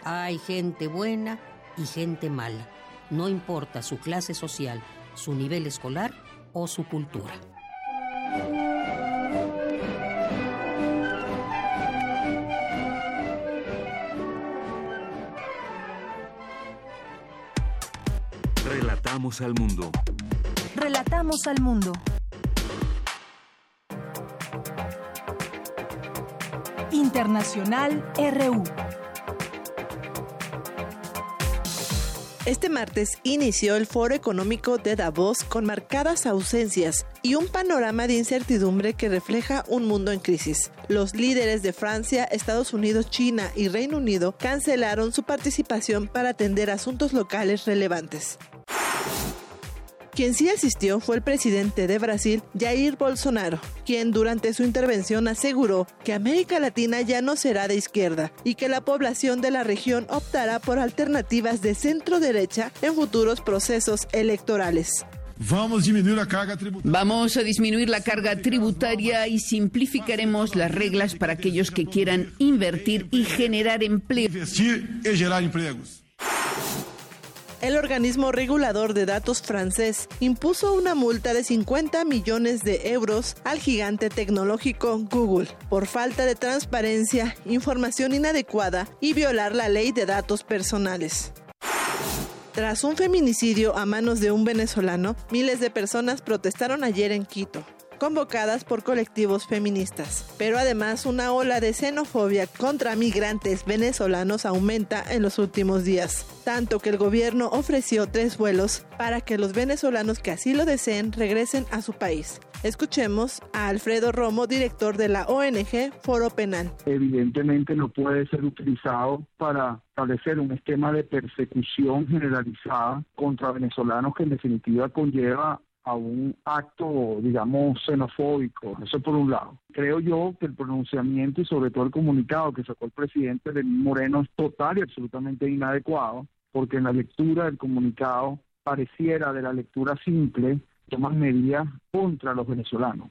hay gente buena y gente mala. No importa su clase social, su nivel escolar o su cultura. Relatamos al mundo. Relatamos al mundo. Internacional RU. Este martes inició el Foro Económico de Davos con marcadas ausencias y un panorama de incertidumbre que refleja un mundo en crisis. Los líderes de Francia, Estados Unidos, China y Reino Unido cancelaron su participación para atender asuntos locales relevantes. Quien sí asistió fue el presidente de Brasil, Jair Bolsonaro, quien durante su intervención aseguró que América Latina ya no será de izquierda y que la población de la región optará por alternativas de centro derecha en futuros procesos electorales. Vamos a disminuir la carga tributaria. Vamos a disminuir la carga tributaria y simplificaremos las reglas para aquellos que quieran invertir y generar empleo. Investir y generar empleos. El organismo regulador de datos francés impuso una multa de 50 millones de euros al gigante tecnológico Google por falta de transparencia, información inadecuada y violar la ley de datos personales. Tras un feminicidio a manos de un venezolano, miles de personas protestaron ayer en Quito convocadas por colectivos feministas. Pero además una ola de xenofobia contra migrantes venezolanos aumenta en los últimos días, tanto que el gobierno ofreció tres vuelos para que los venezolanos que así lo deseen regresen a su país. Escuchemos a Alfredo Romo, director de la ONG Foro Penal. Evidentemente no puede ser utilizado para establecer un esquema de persecución generalizada contra venezolanos que en definitiva conlleva a un acto, digamos, xenofóbico. Eso por un lado. Creo yo que el pronunciamiento y sobre todo el comunicado que sacó el presidente Lenín Moreno es total y absolutamente inadecuado, porque en la lectura del comunicado pareciera de la lectura simple tomar medidas contra los venezolanos.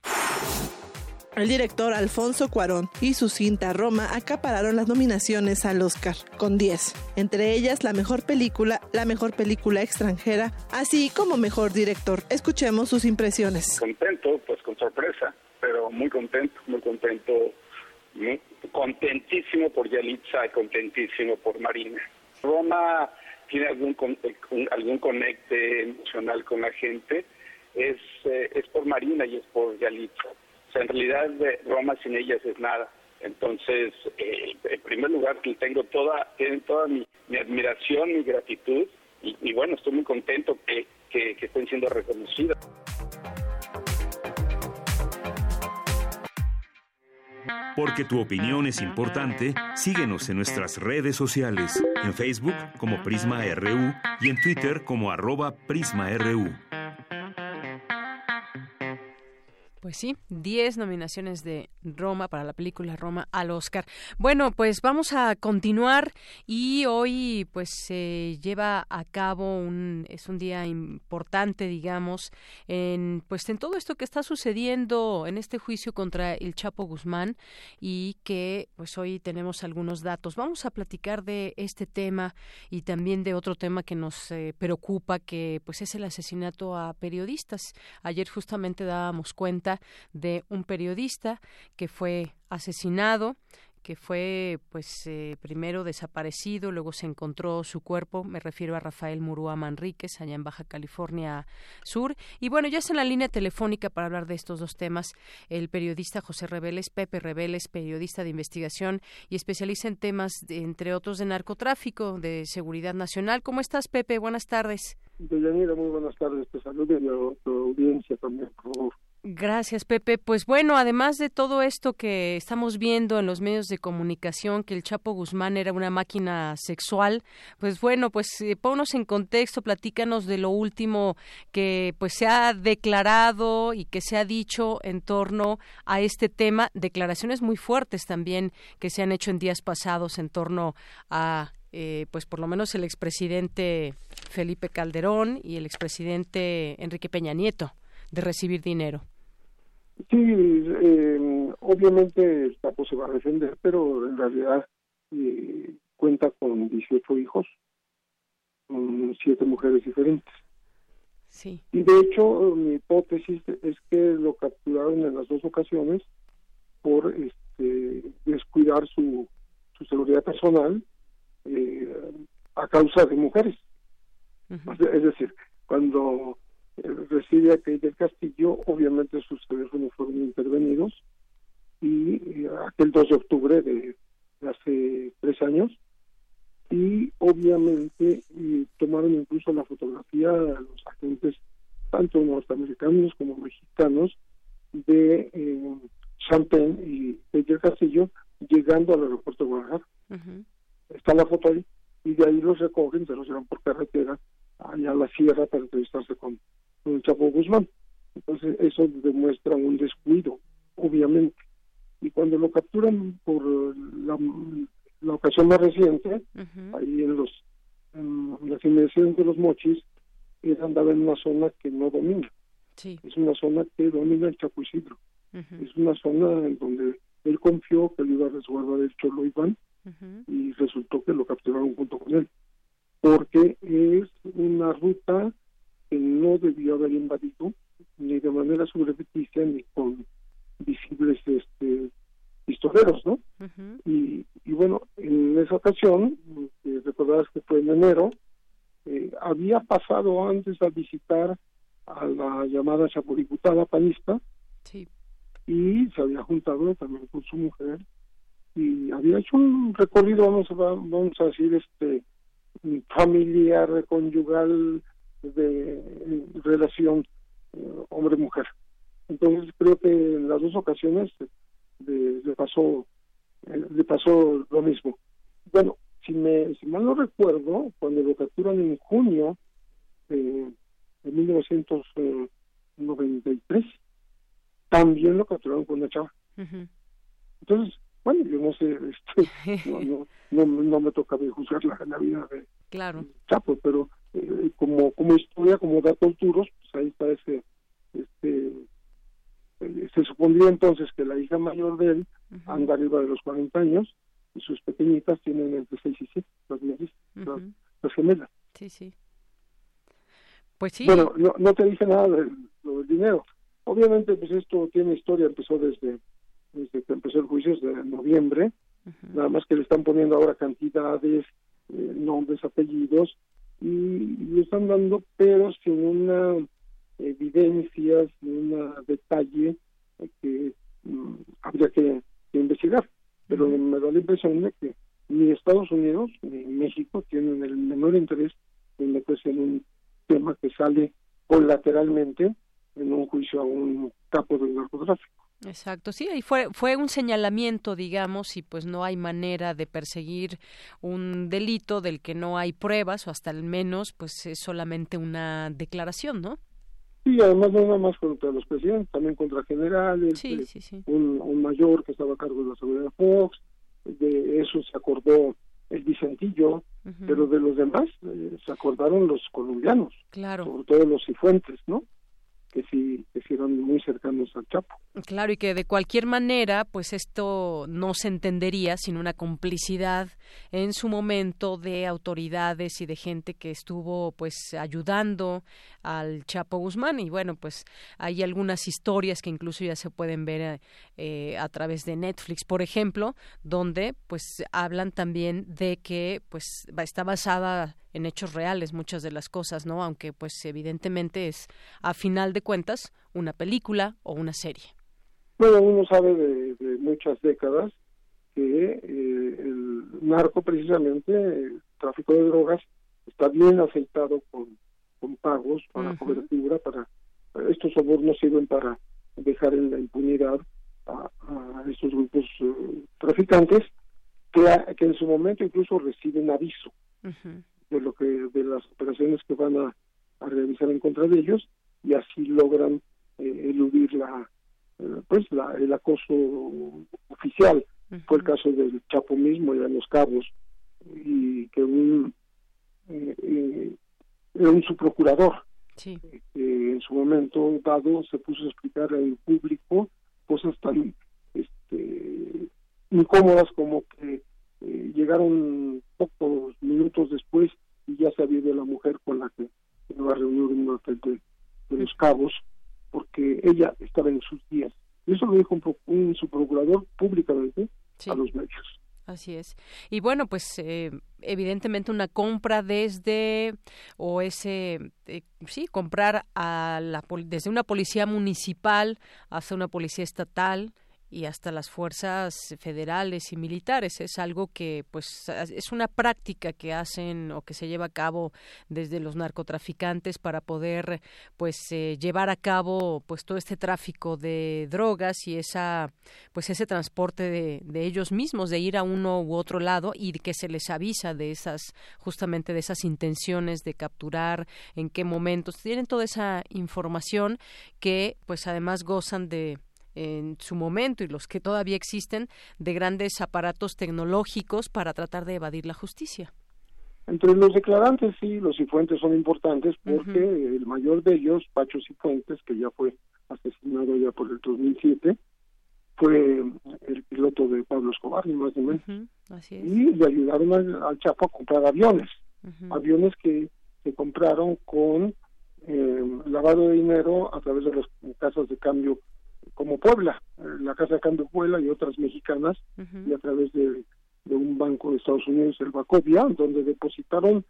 El director Alfonso Cuarón y su cinta Roma acapararon las nominaciones al Oscar, con 10, entre ellas la mejor película, la mejor película extranjera, así como mejor director. Escuchemos sus impresiones. Contento, pues con sorpresa, pero muy contento, muy contento, contentísimo por Yalitza y contentísimo por Marina. Roma tiene algún, algún conecte emocional con la gente, es, eh, es por Marina y es por Yalitza o sea, en realidad Roma sin ellas es nada. Entonces, eh, en primer lugar, tengo toda, tienen toda mi, admiración, mi gratitud y, bueno, estoy muy contento que, que, estén siendo reconocidas. Porque tu opinión es importante, síguenos en nuestras redes sociales, en Facebook como Prisma RU y en Twitter como arroba PrismaRU. Pues sí, 10 nominaciones de Roma para la película Roma al Oscar. Bueno, pues vamos a continuar y hoy pues se lleva a cabo un es un día importante, digamos, en pues en todo esto que está sucediendo en este juicio contra el Chapo Guzmán y que pues hoy tenemos algunos datos. Vamos a platicar de este tema y también de otro tema que nos eh, preocupa que pues es el asesinato a periodistas. Ayer justamente dábamos cuenta de un periodista que fue asesinado que fue pues eh, primero desaparecido, luego se encontró su cuerpo, me refiero a Rafael Murúa Manríquez, allá en Baja California Sur. Y bueno, ya es en la línea telefónica para hablar de estos dos temas el periodista José Reveles, Pepe Reveles, periodista de investigación y especialista en temas, entre otros, de narcotráfico, de seguridad nacional. ¿Cómo estás, Pepe? Buenas tardes. Deyanira, muy buenas tardes. Te saludo y a tu audiencia también, por favor. Gracias, Pepe. Pues bueno, además de todo esto que estamos viendo en los medios de comunicación, que el Chapo Guzmán era una máquina sexual, pues bueno, pues eh, ponnos en contexto, platícanos de lo último que pues se ha declarado y que se ha dicho en torno a este tema, declaraciones muy fuertes también que se han hecho en días pasados en torno a eh, pues por lo menos el expresidente Felipe Calderón y el expresidente Enrique Peña Nieto de recibir dinero. Sí, eh, obviamente el Chapo se va a defender, pero en realidad eh, cuenta con 18 hijos, con siete mujeres diferentes. Sí. Y de hecho, mi hipótesis es que lo capturaron en las dos ocasiones por este, descuidar su, su seguridad personal eh, a causa de mujeres. Es decir, cuando reside aquí del Castillo, obviamente sus teléfonos fueron intervenidos y eh, aquel 2 de octubre de, hace tres años y obviamente tomaron incluso la fotografía a los agentes tanto norteamericanos como mexicanos de eh, Champagne y del Castillo llegando al aeropuerto de Guadalajara. Está la foto ahí y de ahí los recogen, se los llevan por carretera allá a la sierra para entrevistarse con con el Chapo Guzmán. Entonces eso demuestra un descuido, obviamente. Y cuando lo capturan por la, ocasión más reciente, ahí en los en las inmediaciones de los mochis, él andaba en una zona que no domina. Es una zona que domina el Chapo Isidro. Es una zona en donde él confió que le iba a resguardar el Cholo Iván y resultó que lo capturaron junto con él. Porque es una ruta que no debió haber invadido ni de manera subrepeticia ni con visibles este pistoleros, ¿no? y, y, bueno, en esa ocasión, eh, recordarás que fue en enero, eh, había pasado antes a visitar a la llamada chapuriputada panista y se había juntado también con su mujer y había hecho un recorrido, vamos a, vamos a decir, este familiar, conyugal, de relación eh, hombre-mujer. Entonces creo que en las dos ocasiones le, pasó eh, le pasó lo mismo. Bueno, si me si mal no recuerdo, cuando lo capturan en junio de, de 1993, también lo capturaron con una chava. Entonces, bueno, yo no sé, este, [LAUGHS] no, no, no, me toca juzgar la, la vida de claro. Chapo, pero eh, como como historia, como datos duros, pues ahí está ese, este, eh, se supondría entonces que la hija mayor de él anda arriba de los 40 años y sus pequeñitas tienen entre 6 y 7, las, gemelas. Sí, sí. Pues sí. Bueno, no, no te dije nada del, del dinero. Obviamente, pues esto tiene historia, empezó desde, desde que empezó el juicio, desde noviembre, nada más que le están poniendo ahora cantidades, eh, nombres, apellidos, y lo están dando, pero sin una evidencia, sin un detalle que mm, habría que, investigar. Pero me da la impresión de que ni Estados Unidos ni México tienen el menor interés en meterse en un tema que sale colateralmente en un juicio a un capo del narcotráfico. Exacto, sí, y fue, fue un señalamiento, digamos, y pues no hay manera de perseguir un delito del que no hay pruebas, o hasta al menos, pues es solamente una declaración, ¿no? Sí, además no nada más contra los presidentes, también contra generales, eh, Un, mayor que estaba a cargo de la seguridad de Fox, de eso se acordó el Vicentillo, pero de los demás eh, se acordaron los colombianos, claro. sobre todo los cifuentes, ¿no? Que sí, que muy cercanos al Chapo. Claro, y que de cualquier manera, pues esto no se entendería sin una complicidad en su momento de autoridades y de gente que estuvo pues ayudando al Chapo Guzmán. Y bueno, pues hay algunas historias que incluso ya se pueden ver eh, a través de Netflix, por ejemplo, donde pues hablan también de que pues está basada en hechos reales muchas de las cosas, ¿no? Aunque pues evidentemente es a final de cuentas una película o una serie. Bueno, uno sabe de, muchas décadas que eh, el narco precisamente, el tráfico de drogas, está bien aceitado con, con pagos para cobertura, para estos sobornos sirven para dejar en la impunidad a, estos grupos eh, traficantes que, que en su momento incluso reciben aviso de lo que de las operaciones que van a, realizar en contra de ellos y así logran eh, eludir la eh, pues la, el acoso oficial fue el caso del Chapo mismo y de los Cabos y que un eh, era un subprocurador sí. en su momento dado se puso a explicar al público cosas tan este, incómodas como que eh, llegaron pocos minutos después y ya se había ido la mujer con la que iba a reunir en un hotel de, los cabos porque ella estaba en sus días. Y eso lo dijo un, su procurador públicamente a los medios. Así es. Y bueno, pues eh, evidentemente una compra desde o ese eh, sí comprar a la desde una policía municipal hasta una policía estatal y hasta las fuerzas federales y militares. Es algo que pues es una práctica que hacen o que se lleva a cabo desde los narcotraficantes para poder pues eh, llevar a cabo pues todo este tráfico de drogas y esa pues ese transporte de, de ellos mismos de ir a uno u otro lado y que se les avisa de esas justamente de esas intenciones de capturar en qué momentos. Tienen toda esa información que pues además gozan de en su momento y los que todavía existen de grandes aparatos tecnológicos para tratar de evadir la justicia. Entre los declarantes sí, los Cifuentes son importantes porque el mayor de ellos, Pacho Cifuentes, que ya fue asesinado ya por el 2007, fue el piloto de Pablo Escobar, ni más ni menos. Y le ayudaron al, Chapo a comprar aviones, aviones que se compraron con eh, lavado de dinero a través de las casas de cambio como Puebla, eh, la Casa de Cambio Puebla y otras mexicanas, y a través de, un banco de Estados Unidos, el Bacovia, donde depositaron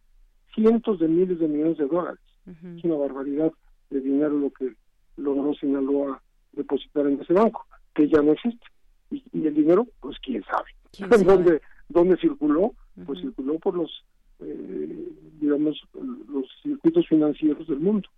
cientos de miles de millones de dólares. Es una barbaridad de dinero lo que logró Sinaloa depositar en ese banco, que ya no existe. Y, el dinero, pues quién sabe. [LAUGHS] ¿Dónde, ¿Dónde circuló? Pues circuló por los, eh, digamos, los circuitos financieros del mundo.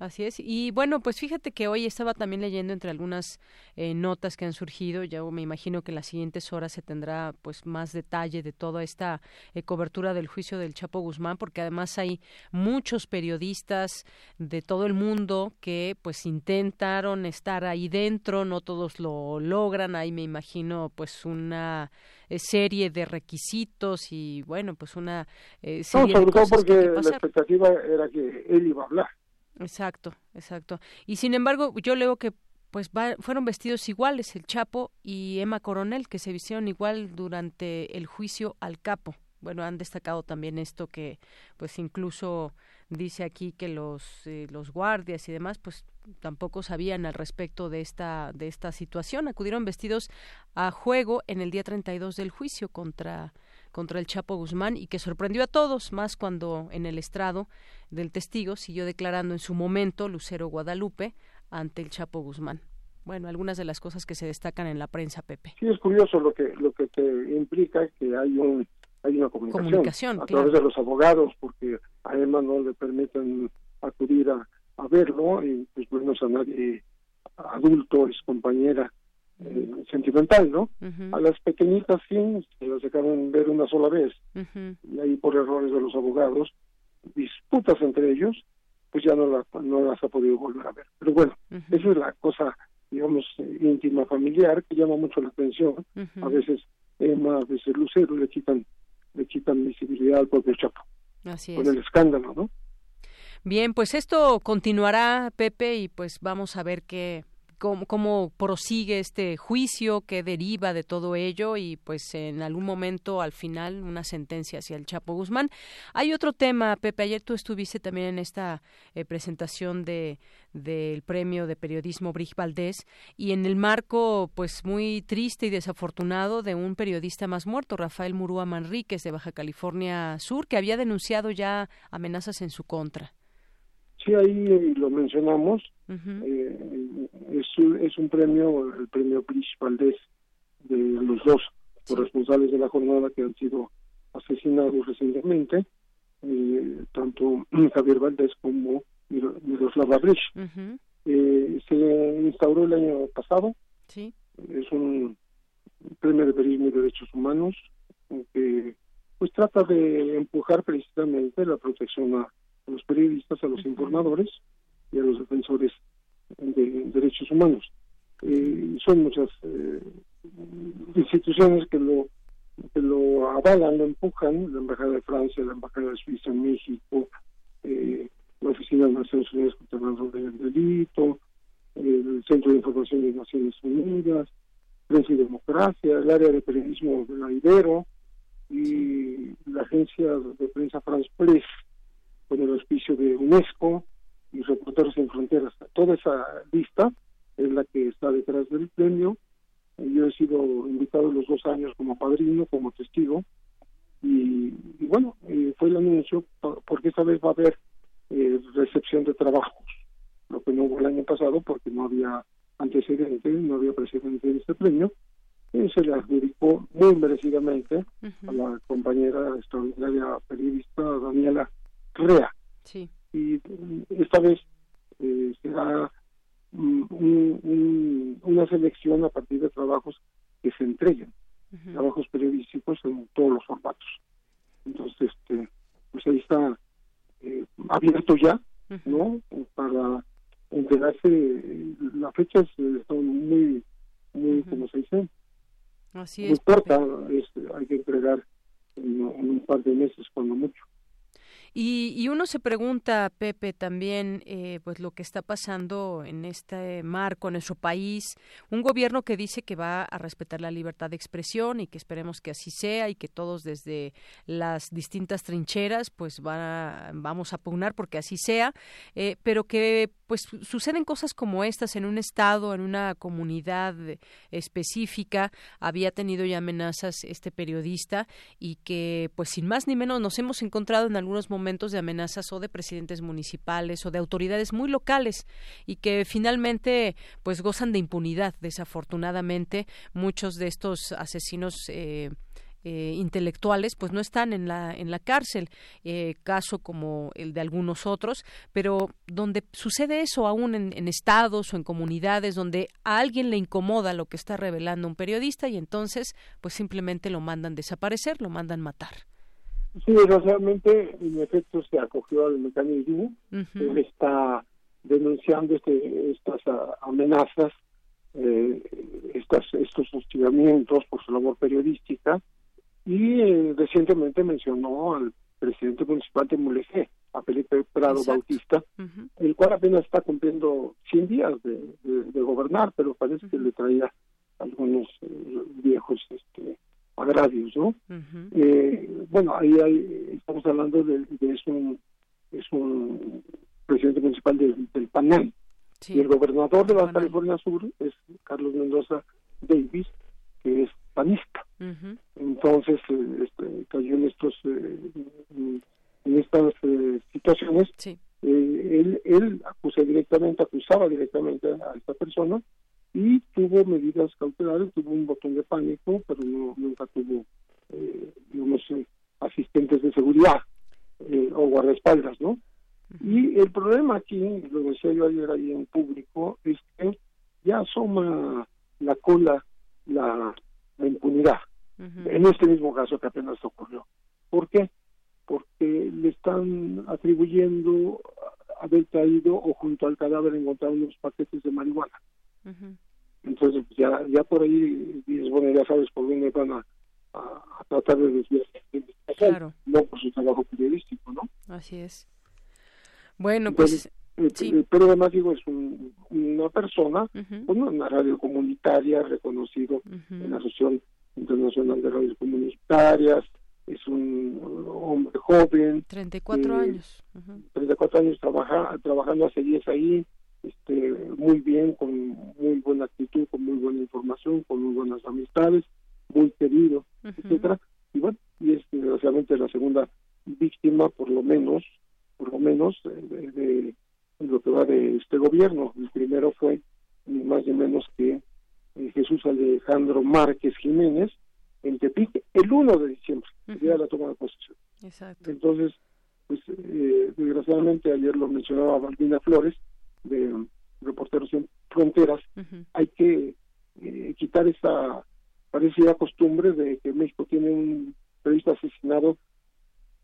Así es. Y bueno, pues fíjate que hoy estaba también leyendo entre algunas eh, notas que han surgido. Ya me imagino que en las siguientes horas se tendrá pues más detalle de toda esta eh, cobertura del juicio del Chapo Guzmán, porque además hay muchos periodistas de todo el mundo que pues intentaron estar ahí dentro, no todos lo logran. Ahí me imagino pues una eh, serie de requisitos y bueno, pues una serie no, sobre todo porque la expectativa era que él iba a hablar. Exacto, exacto. Y sin embargo, yo leo que pues fueron vestidos iguales el Chapo y Emma Coronel, que se vistieron igual durante el juicio al capo. Bueno, han destacado también esto que, pues incluso dice aquí que los eh, los guardias y demás, pues tampoco sabían al respecto de esta de esta situación. Acudieron vestidos a juego en el día 32 del juicio contra contra el Chapo Guzmán y que sorprendió a todos, más cuando en el estrado del testigo siguió declarando en su momento Lucero Guadalupe ante el Chapo Guzmán. Bueno, algunas de las cosas que se destacan en la prensa, Pepe. Sí, es curioso lo que lo que te implica que hay un hay una comunicación, a través de los abogados, porque además no le permiten acudir a, a verlo y pues bueno, a nadie adulto, es compañera eh, sentimental, ¿no? A las pequeñitas sí, se las dejaron ver una sola vez y ahí por errores de los abogados, disputas entre ellos, pues ya no, la, no las ha podido volver a ver. Pero bueno, esa es la cosa, digamos, íntima familiar que llama mucho la atención. A veces Emma, a veces Lucero le quitan, le quitan visibilidad al propio Chapo. Así Con el escándalo, ¿no? Bien, pues esto continuará, Pepe, y pues vamos a ver qué, cómo, prosigue este juicio, qué deriva de todo ello y pues en algún momento al final una sentencia hacia el Chapo Guzmán. Hay otro tema, Pepe, ayer tú estuviste también en esta eh, presentación de del premio de periodismo Brig Valdés y en el marco pues muy triste y desafortunado de un periodista más muerto, Rafael Murúa Manríquez de Baja California Sur, que había denunciado ya amenazas en su contra. Sí, ahí lo mencionamos. eh, es, es, un premio, el premio Pris Valdés, de los dos corresponsales de la jornada que han sido asesinados recientemente, eh, tanto [CLEARS THROAT] Javier Valdés como Miroslava Brich. eh, se instauró el año pasado. Sí. Es un premio de periodismo y derechos humanos que pues trata de empujar precisamente la protección a, los periodistas, a los informadores y a los defensores de derechos humanos. Eh, son muchas eh, instituciones que lo que lo avalan, lo empujan, la Embajada de Francia, la Embajada de Suiza en México, eh, la Oficina de Naciones Unidas contra el Delito, el Centro de Información de Naciones Unidas, Prensa y Democracia, el área de periodismo de la Ibero y la agencia de prensa France Press con el auspicio de UNESCO y Reporteros sin Fronteras. Toda esa lista es la que está detrás del premio. Yo he sido invitado los dos años como padrino, como testigo, y, bueno, eh, fue el anuncio, porque esta vez va a haber eh, recepción de trabajos, lo que no hubo el año pasado porque no había antecedente, no había precedente de este premio, y se le adjudicó muy merecidamente a la compañera extraordinaria periodista Daniela Rea. Sí. Y esta vez eh, será una selección a partir de trabajos que se entreguen, trabajos periodísticos en todos los formatos. Entonces, este, pues ahí está eh, abierto ya, ¿no? Para entregarse, las fechas son muy, muy, como se dice, Así es. corta, este, hay que entregar en, en un par de meses, cuando mucho. Y, y, uno se pregunta, Pepe, también, eh, pues lo que está pasando en este marco, en nuestro país, un gobierno que dice que va a respetar la libertad de expresión y que esperemos que así sea y que todos desde las distintas trincheras, pues va, vamos a pugnar porque así sea, eh, pero que pues suceden cosas como estas en un estado, en una comunidad específica, había tenido ya amenazas este periodista y que pues sin más ni menos nos hemos encontrado en algunos momentos de amenazas o de presidentes municipales o de autoridades muy locales y que finalmente pues gozan de impunidad desafortunadamente muchos de estos asesinos eh, eh, intelectuales pues no están en la en la cárcel eh, caso como el de algunos otros pero donde sucede eso aún en, en, estados o en comunidades donde a alguien le incomoda lo que está revelando un periodista y entonces pues simplemente lo mandan desaparecer lo mandan matar sí desgraciadamente en efecto se acogió al mecanismo uh -huh. él está denunciando este, estas amenazas eh, estas, estos hostigamientos por su labor periodística y eh, recientemente mencionó al presidente municipal de Mulegé, a Felipe Prado Exacto. Bautista, uh -huh. el cual apenas está cumpliendo 100 días de, de, de gobernar, pero parece uh -huh. que le traía algunos eh, viejos este, agravios, ¿no? Uh eh, bueno, ahí hay, estamos hablando de, de es un es un presidente municipal del, sí. y el gobernador de la California Sur es Carlos Mendoza Davis, que es panista. Uh -huh. Entonces eh, este, cayó en estos eh, en estas eh, situaciones. Sí. él él acusó directamente, acusaba directamente a esta persona y tuvo medidas cautelares, tuvo un botón de pánico, pero no nunca tuvo digamos asistentes de seguridad o guardaespaldas, ¿no? Y el problema aquí, lo decía yo ayer ahí en público, es que ya asoma la cola la, la impunidad. Uh -huh. En este mismo caso que apenas ocurrió. ¿Por qué? Porque le están atribuyendo haber caído o junto al cadáver encontrar unos paquetes de marihuana. Uh -huh. Entonces, ya, ya por ahí dices, bueno, ya sabes por dónde van a, a, a tratar de desviar claro. no por su trabajo periodístico, ¿no? Así es. Bueno, pues... Entonces, sí. Eh, pero además digo es un, una persona uh -huh. con una radio comunitaria reconocido uh -huh. en la Asociación Internacional de Radios Comunitarias es un hombre joven 34 eh, años uh -huh. 34 años trabaja, trabajando hace 10 ahí este muy bien con muy buena actitud con muy buena información con muy buenas amistades muy querido etcétera y bueno y es desgraciadamente la segunda víctima por lo menos por lo menos de, de lo que va de este gobierno. El primero fue ni más ni menos que eh, Jesús Alejandro Márquez Jiménez en Tepic el 1 de diciembre, el día de la toma de posesión. Exacto. Entonces, pues eh, desgraciadamente ayer lo mencionaba Balbina Flores, de Reporteros sin fronteras, hay que eh, quitar esta parecida costumbre de que México tiene un periodista asesinado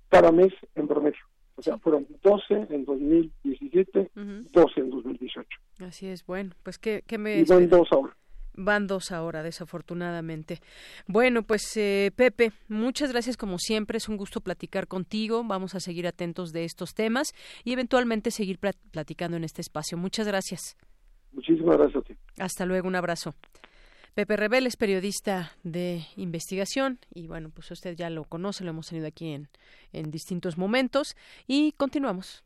cada mes en promedio. O sea, fueron 12 en 2017, 12 en 2018. Así es, bueno, pues que, me... Y van dos ahora. Van dos ahora, desafortunadamente. Bueno, pues eh, Pepe, muchas gracias como siempre. Es un gusto platicar contigo. Vamos a seguir atentos de estos temas y eventualmente seguir platicando en este espacio. Muchas gracias. Muchísimas gracias a ti. Hasta luego, un abrazo. Pepe Rebel es periodista de investigación y bueno, pues usted ya lo conoce, lo hemos tenido aquí en, en distintos momentos y continuamos.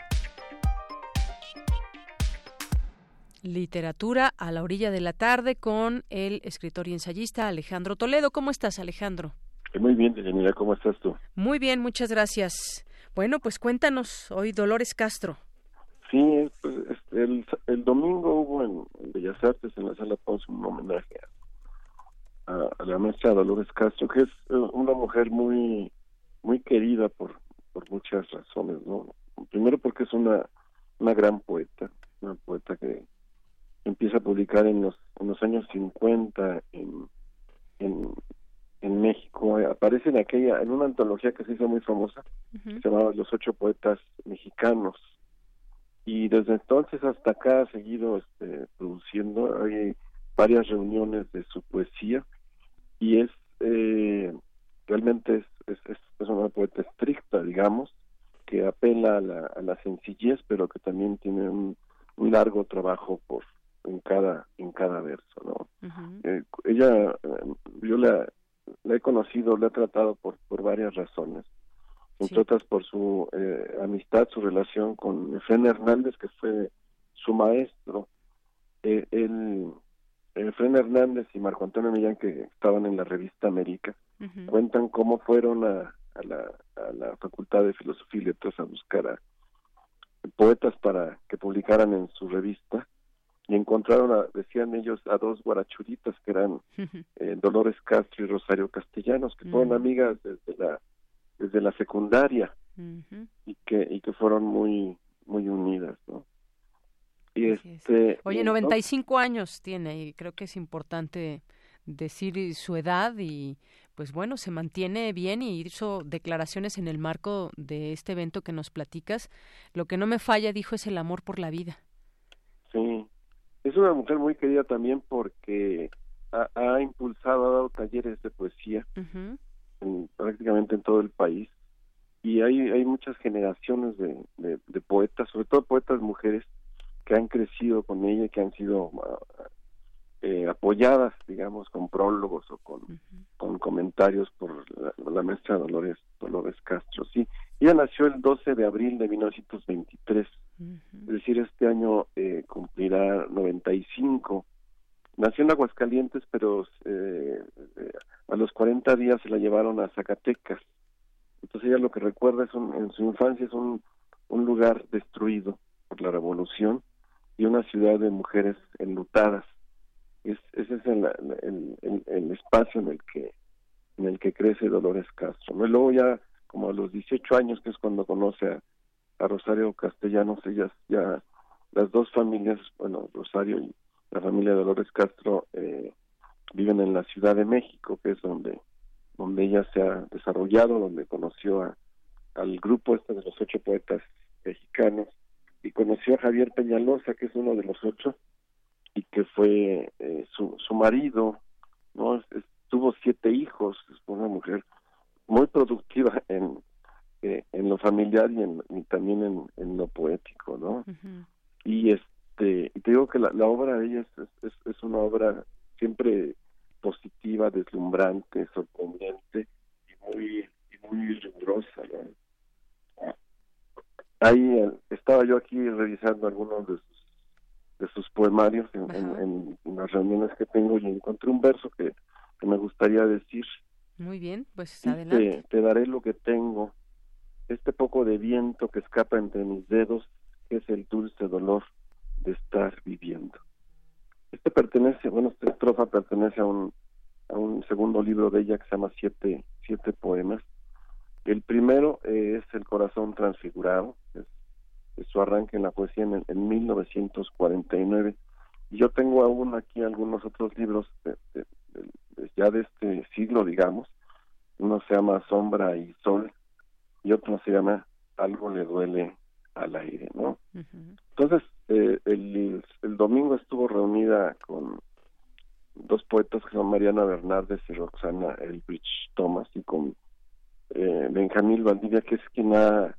Literatura a la orilla de la tarde con el escritor y ensayista Alejandro Toledo. ¿Cómo estás, Alejandro? Muy bien, Deyanira, ¿cómo estás tú? Muy bien, muchas gracias. Bueno, pues cuéntanos hoy Dolores Castro. Sí, pues, este, el, domingo hubo en, Bellas Artes, en la sala Ponce, un homenaje a, la maestra Dolores Castro, que es eh, una mujer muy muy querida por, por muchas razones, ¿no? Primero porque es una, una gran poeta, una poeta que empieza a publicar en los, en los años 50 en, en, en México. Aparece en aquella, en una antología que se hizo muy famosa, se llamaba Los ocho poetas mexicanos. Y desde entonces hasta acá ha seguido este, produciendo, hay varias reuniones de su poesía y es eh, realmente es, es, es, una poeta estricta, digamos, que apela a la, a la sencillez, pero que también tiene un, un largo trabajo por en cada en cada verso no eh, ella eh, yo la, la, he conocido la he tratado por por varias razones. Entre otras por su eh, amistad su relación con Efren Hernández que fue su maestro. Eh, él Efren Hernández y Marco Antonio Millán que estaban en la revista América cuentan cómo fueron a, a, la, a la Facultad de Filosofía y Letras a buscar a poetas para que publicaran en su revista y encontraron, a, decían ellos, a dos guarachuritas que eran [LAUGHS] eh, Dolores Castro y Rosario Castellanos, que fueron amigas desde la desde la secundaria y que y que fueron muy muy unidas, ¿no? Y este, Oye, 95 años tiene y creo que es importante decir su edad y pues bueno, se mantiene bien y hizo declaraciones en el marco de este evento que nos platicas. Lo que no me falla, dijo, es el amor por la vida. Sí, es una mujer muy querida también porque ha, impulsado, ha dado talleres de poesía prácticamente en todo el país. Y hay, hay muchas generaciones de, de, poetas, sobre todo poetas mujeres, que han crecido con ella, que han sido ah, eh, apoyadas, digamos, con prólogos o con, con comentarios por la, maestra Dolores Dolores Castro. Sí, ella nació el 12 de abril de 1923, es decir, este año eh, cumplirá 95. Nació en Aguascalientes, pero eh, eh, a los 40 días se la llevaron a Zacatecas. Entonces ella lo que recuerda es en su infancia es un, un lugar destruido por la revolución y una ciudad de mujeres enlutadas es, ese es el, el, espacio en el que en el que crece Dolores Castro. ¿no? luego ya como a los 18 años, que es cuando conoce a, Rosario Castellanos, ellas ya, las dos familias, bueno, Rosario y la familia Dolores Castro, eh, viven en la Ciudad de México, que es donde, donde ella se ha desarrollado, donde conoció a, al grupo este de los ocho poetas mexicanos, y conoció a Javier Peñalosa, que es uno de los ocho, y que fue eh, su, su marido, ¿no? tuvo siete hijos, es una mujer muy productiva en, eh, en lo familiar y, en, también en, en, lo poético, ¿no? Y este, y te digo que la, la obra de ella es, es, una obra siempre positiva, deslumbrante, sorprendente y muy, y muy rigurosa, ¿no? Ahí eh, estaba yo aquí revisando algunos de sus de sus poemarios en, las reuniones que tengo y encontré un verso que, me gustaría decir. Muy bien, pues adelante. Te, daré lo que tengo, este poco de viento que escapa entre mis dedos, es el dulce dolor de estar viviendo. Este pertenece, bueno, esta estrofa pertenece a un, a un segundo libro de ella que se llama Siete, siete Poemas. El primero es El Corazón Transfigurado, es su arranque en la poesía en, en 1949. Y yo tengo aún aquí algunos otros libros ya de este siglo, digamos. Uno se llama Sombra y Sol y otro se llama Algo le duele al aire, ¿no? Entonces, eh, el, el, domingo estuvo reunida con dos poetas que son Mariana Bernardes y Roxana Elbridge Thomas y con eh, Benjamín Valdivia, que es quien ha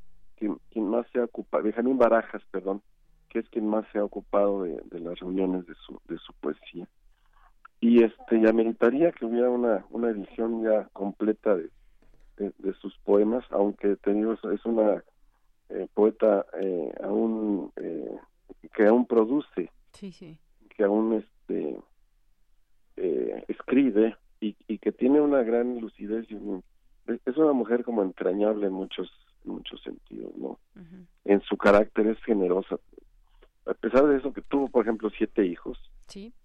quien, más se ha ocupado, Benjamín Barajas, perdón, que es quien más se ha ocupado de, las reuniones de su, de su poesía. Y este ya meritaría que hubiera una, una edición ya completa de, de, sus poemas, aunque tenido es una eh, poeta eh, aún eh, que aún produce, que aún este escribe y, y, que tiene una gran lucidez y es una mujer como entrañable en muchos en muchos sentidos, ¿no? En su carácter es generosa. A pesar de eso que tuvo, por ejemplo, siete hijos,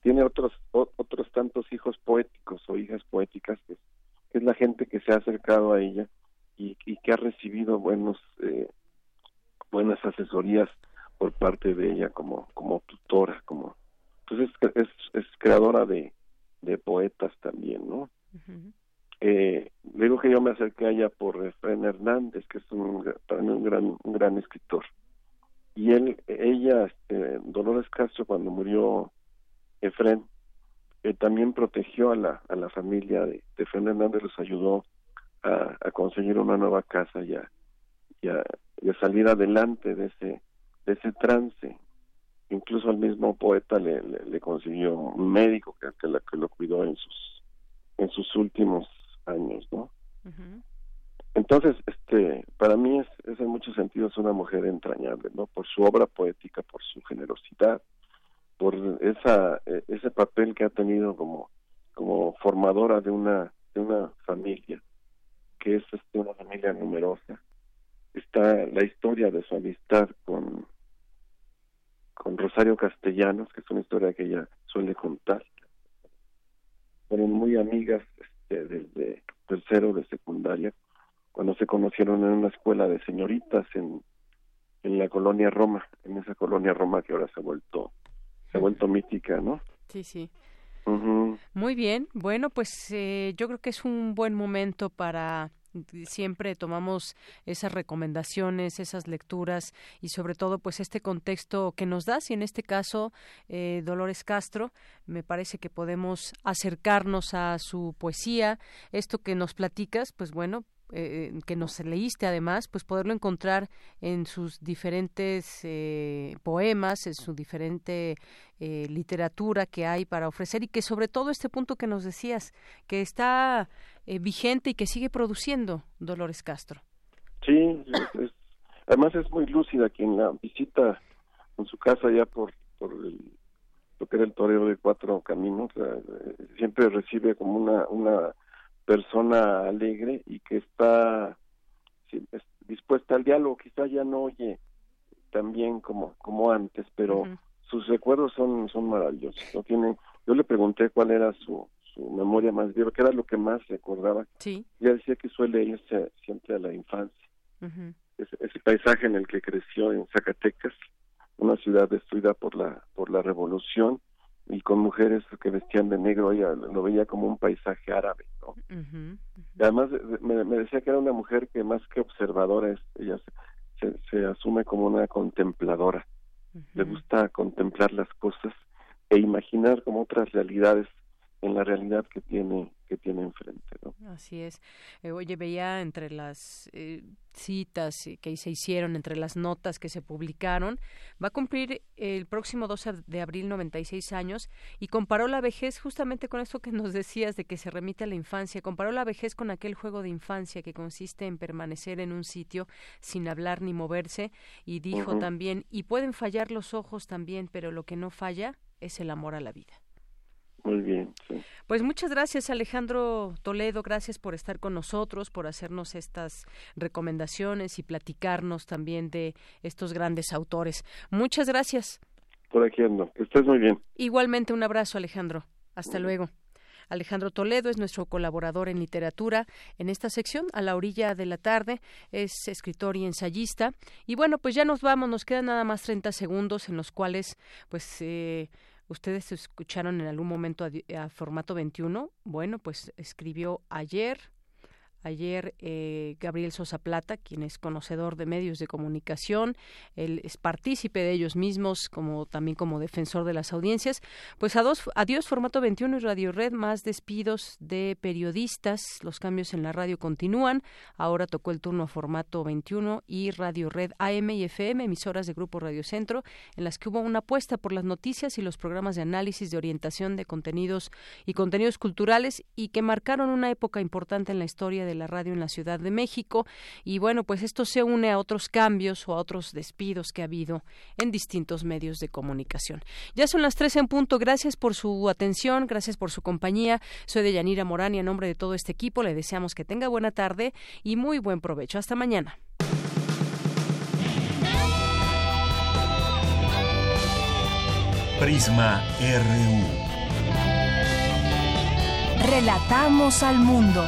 tiene otros otros tantos hijos poéticos o hijas poéticas que, es la gente que se ha acercado a ella y, que ha recibido buenos eh, buenas asesorías por parte de ella como como tutora, como entonces es, es creadora de, de poetas también, ¿no? eh, digo que yo me acerqué a ella por Efraín Hernández, que es un, para mí un gran, un gran escritor. Y él, ella, este, Dolores Castro, cuando murió Efraín, eh, también protegió a la, a la familia de, de Hernández, los ayudó a, a, conseguir una nueva casa y a, y a, salir adelante de ese, de ese trance. Incluso al mismo poeta le, le, consiguió un médico que, que, la, que lo cuidó en sus, en sus últimos años, ¿no? Entonces, este, para mí es, es, en muchos sentidos una mujer entrañable, ¿no? Por su obra poética, por su generosidad, por esa e, ese papel que ha tenido como como formadora de una de una familia que es este, una familia numerosa. Está la historia de su amistad con con Rosario Castellanos, que es una historia que ella suele contar. Fueron muy amigas desde tercero de secundaria, cuando se conocieron en una escuela de señoritas en, en la colonia Roma, en esa colonia Roma que ahora se ha vuelto, se ha vuelto mítica, ¿no? Sí, sí. Muy bien, bueno, pues eh, yo creo que es un buen momento para siempre tomamos esas recomendaciones, esas lecturas y sobre todo pues este contexto que nos das y en este caso eh, Dolores Castro me parece que podemos acercarnos a su poesía, esto que nos platicas pues bueno eh, que nos leíste además, pues poderlo encontrar en sus diferentes eh, poemas, en su diferente eh, literatura que hay para ofrecer y que sobre todo este punto que nos decías, que está vigente y que sigue produciendo Dolores Castro. Sí, además es muy lúcida quien la visita en su casa ya por, por lo que era el toreo de cuatro caminos, siempre recibe como una, una persona alegre y que está dispuesta al diálogo, quizá ya no oye tan bien como, como antes, pero sus recuerdos son, son maravillosos. ¿no? Tiene, yo le pregunté cuál era su, su memoria más viva, qué era lo que más recordaba. Sí. ella decía que suele irse siempre a la infancia. ese, paisaje en el que creció en Zacatecas, una ciudad destruida por la, por la revolución, y con mujeres que vestían de negro, ella lo veía como un paisaje árabe, ¿no? además me, decía que era una mujer que más que observadora, es, ella se, se, asume como una contempladora. Le gusta contemplar las cosas e imaginar como otras realidades en la realidad que tiene que tiene enfrente, ¿no? Así es. Eh, oye, veía entre las eh, citas que se hicieron, entre las notas que se publicaron, va a cumplir el próximo 12 de abril 96 años y comparó la vejez justamente con esto que nos decías de que se remite a la infancia, comparó la vejez con aquel juego de infancia que consiste en permanecer en un sitio sin hablar ni moverse y dijo también, y pueden fallar los ojos también, pero lo que no falla es el amor a la vida. Muy bien. Pues muchas gracias Alejandro Toledo, gracias por estar con nosotros, por hacernos estas recomendaciones y platicarnos también de estos grandes autores. Muchas gracias. Por aquí ando. Que estés muy bien. Igualmente un abrazo Alejandro. Hasta luego. Alejandro Toledo es nuestro colaborador en literatura en esta sección, a la orilla de la tarde, es escritor y ensayista. Y bueno, pues ya nos vamos, nos quedan nada más 30 segundos en los cuales, pues, eh, ustedes escucharon en algún momento a, formato 21. Bueno, pues escribió ayer, Ayer eh, Gabriel Sosa Plata, quien es conocedor de medios de comunicación, él es partícipe de ellos mismos, como también como defensor de las audiencias. Pues adiós formato 21 y Radio Red, más despidos de periodistas. Los cambios en la radio continúan. Ahora tocó el turno a formato 21 y Radio Red AM y FM, emisoras de Grupo Radio Centro, en las que hubo una apuesta por las noticias y los programas de análisis de orientación de contenidos y contenidos culturales y que marcaron una época importante en la historia de la radio en la Ciudad de México. Y bueno, pues esto se une a otros cambios o a otros despidos que ha habido en distintos medios de comunicación. Ya son las tres en punto. Gracias por su atención, gracias por su compañía. Soy de Yanira Morán y en nombre de todo este equipo le deseamos que tenga buena tarde y muy buen provecho. Hasta mañana. Prisma RU. Relatamos al mundo.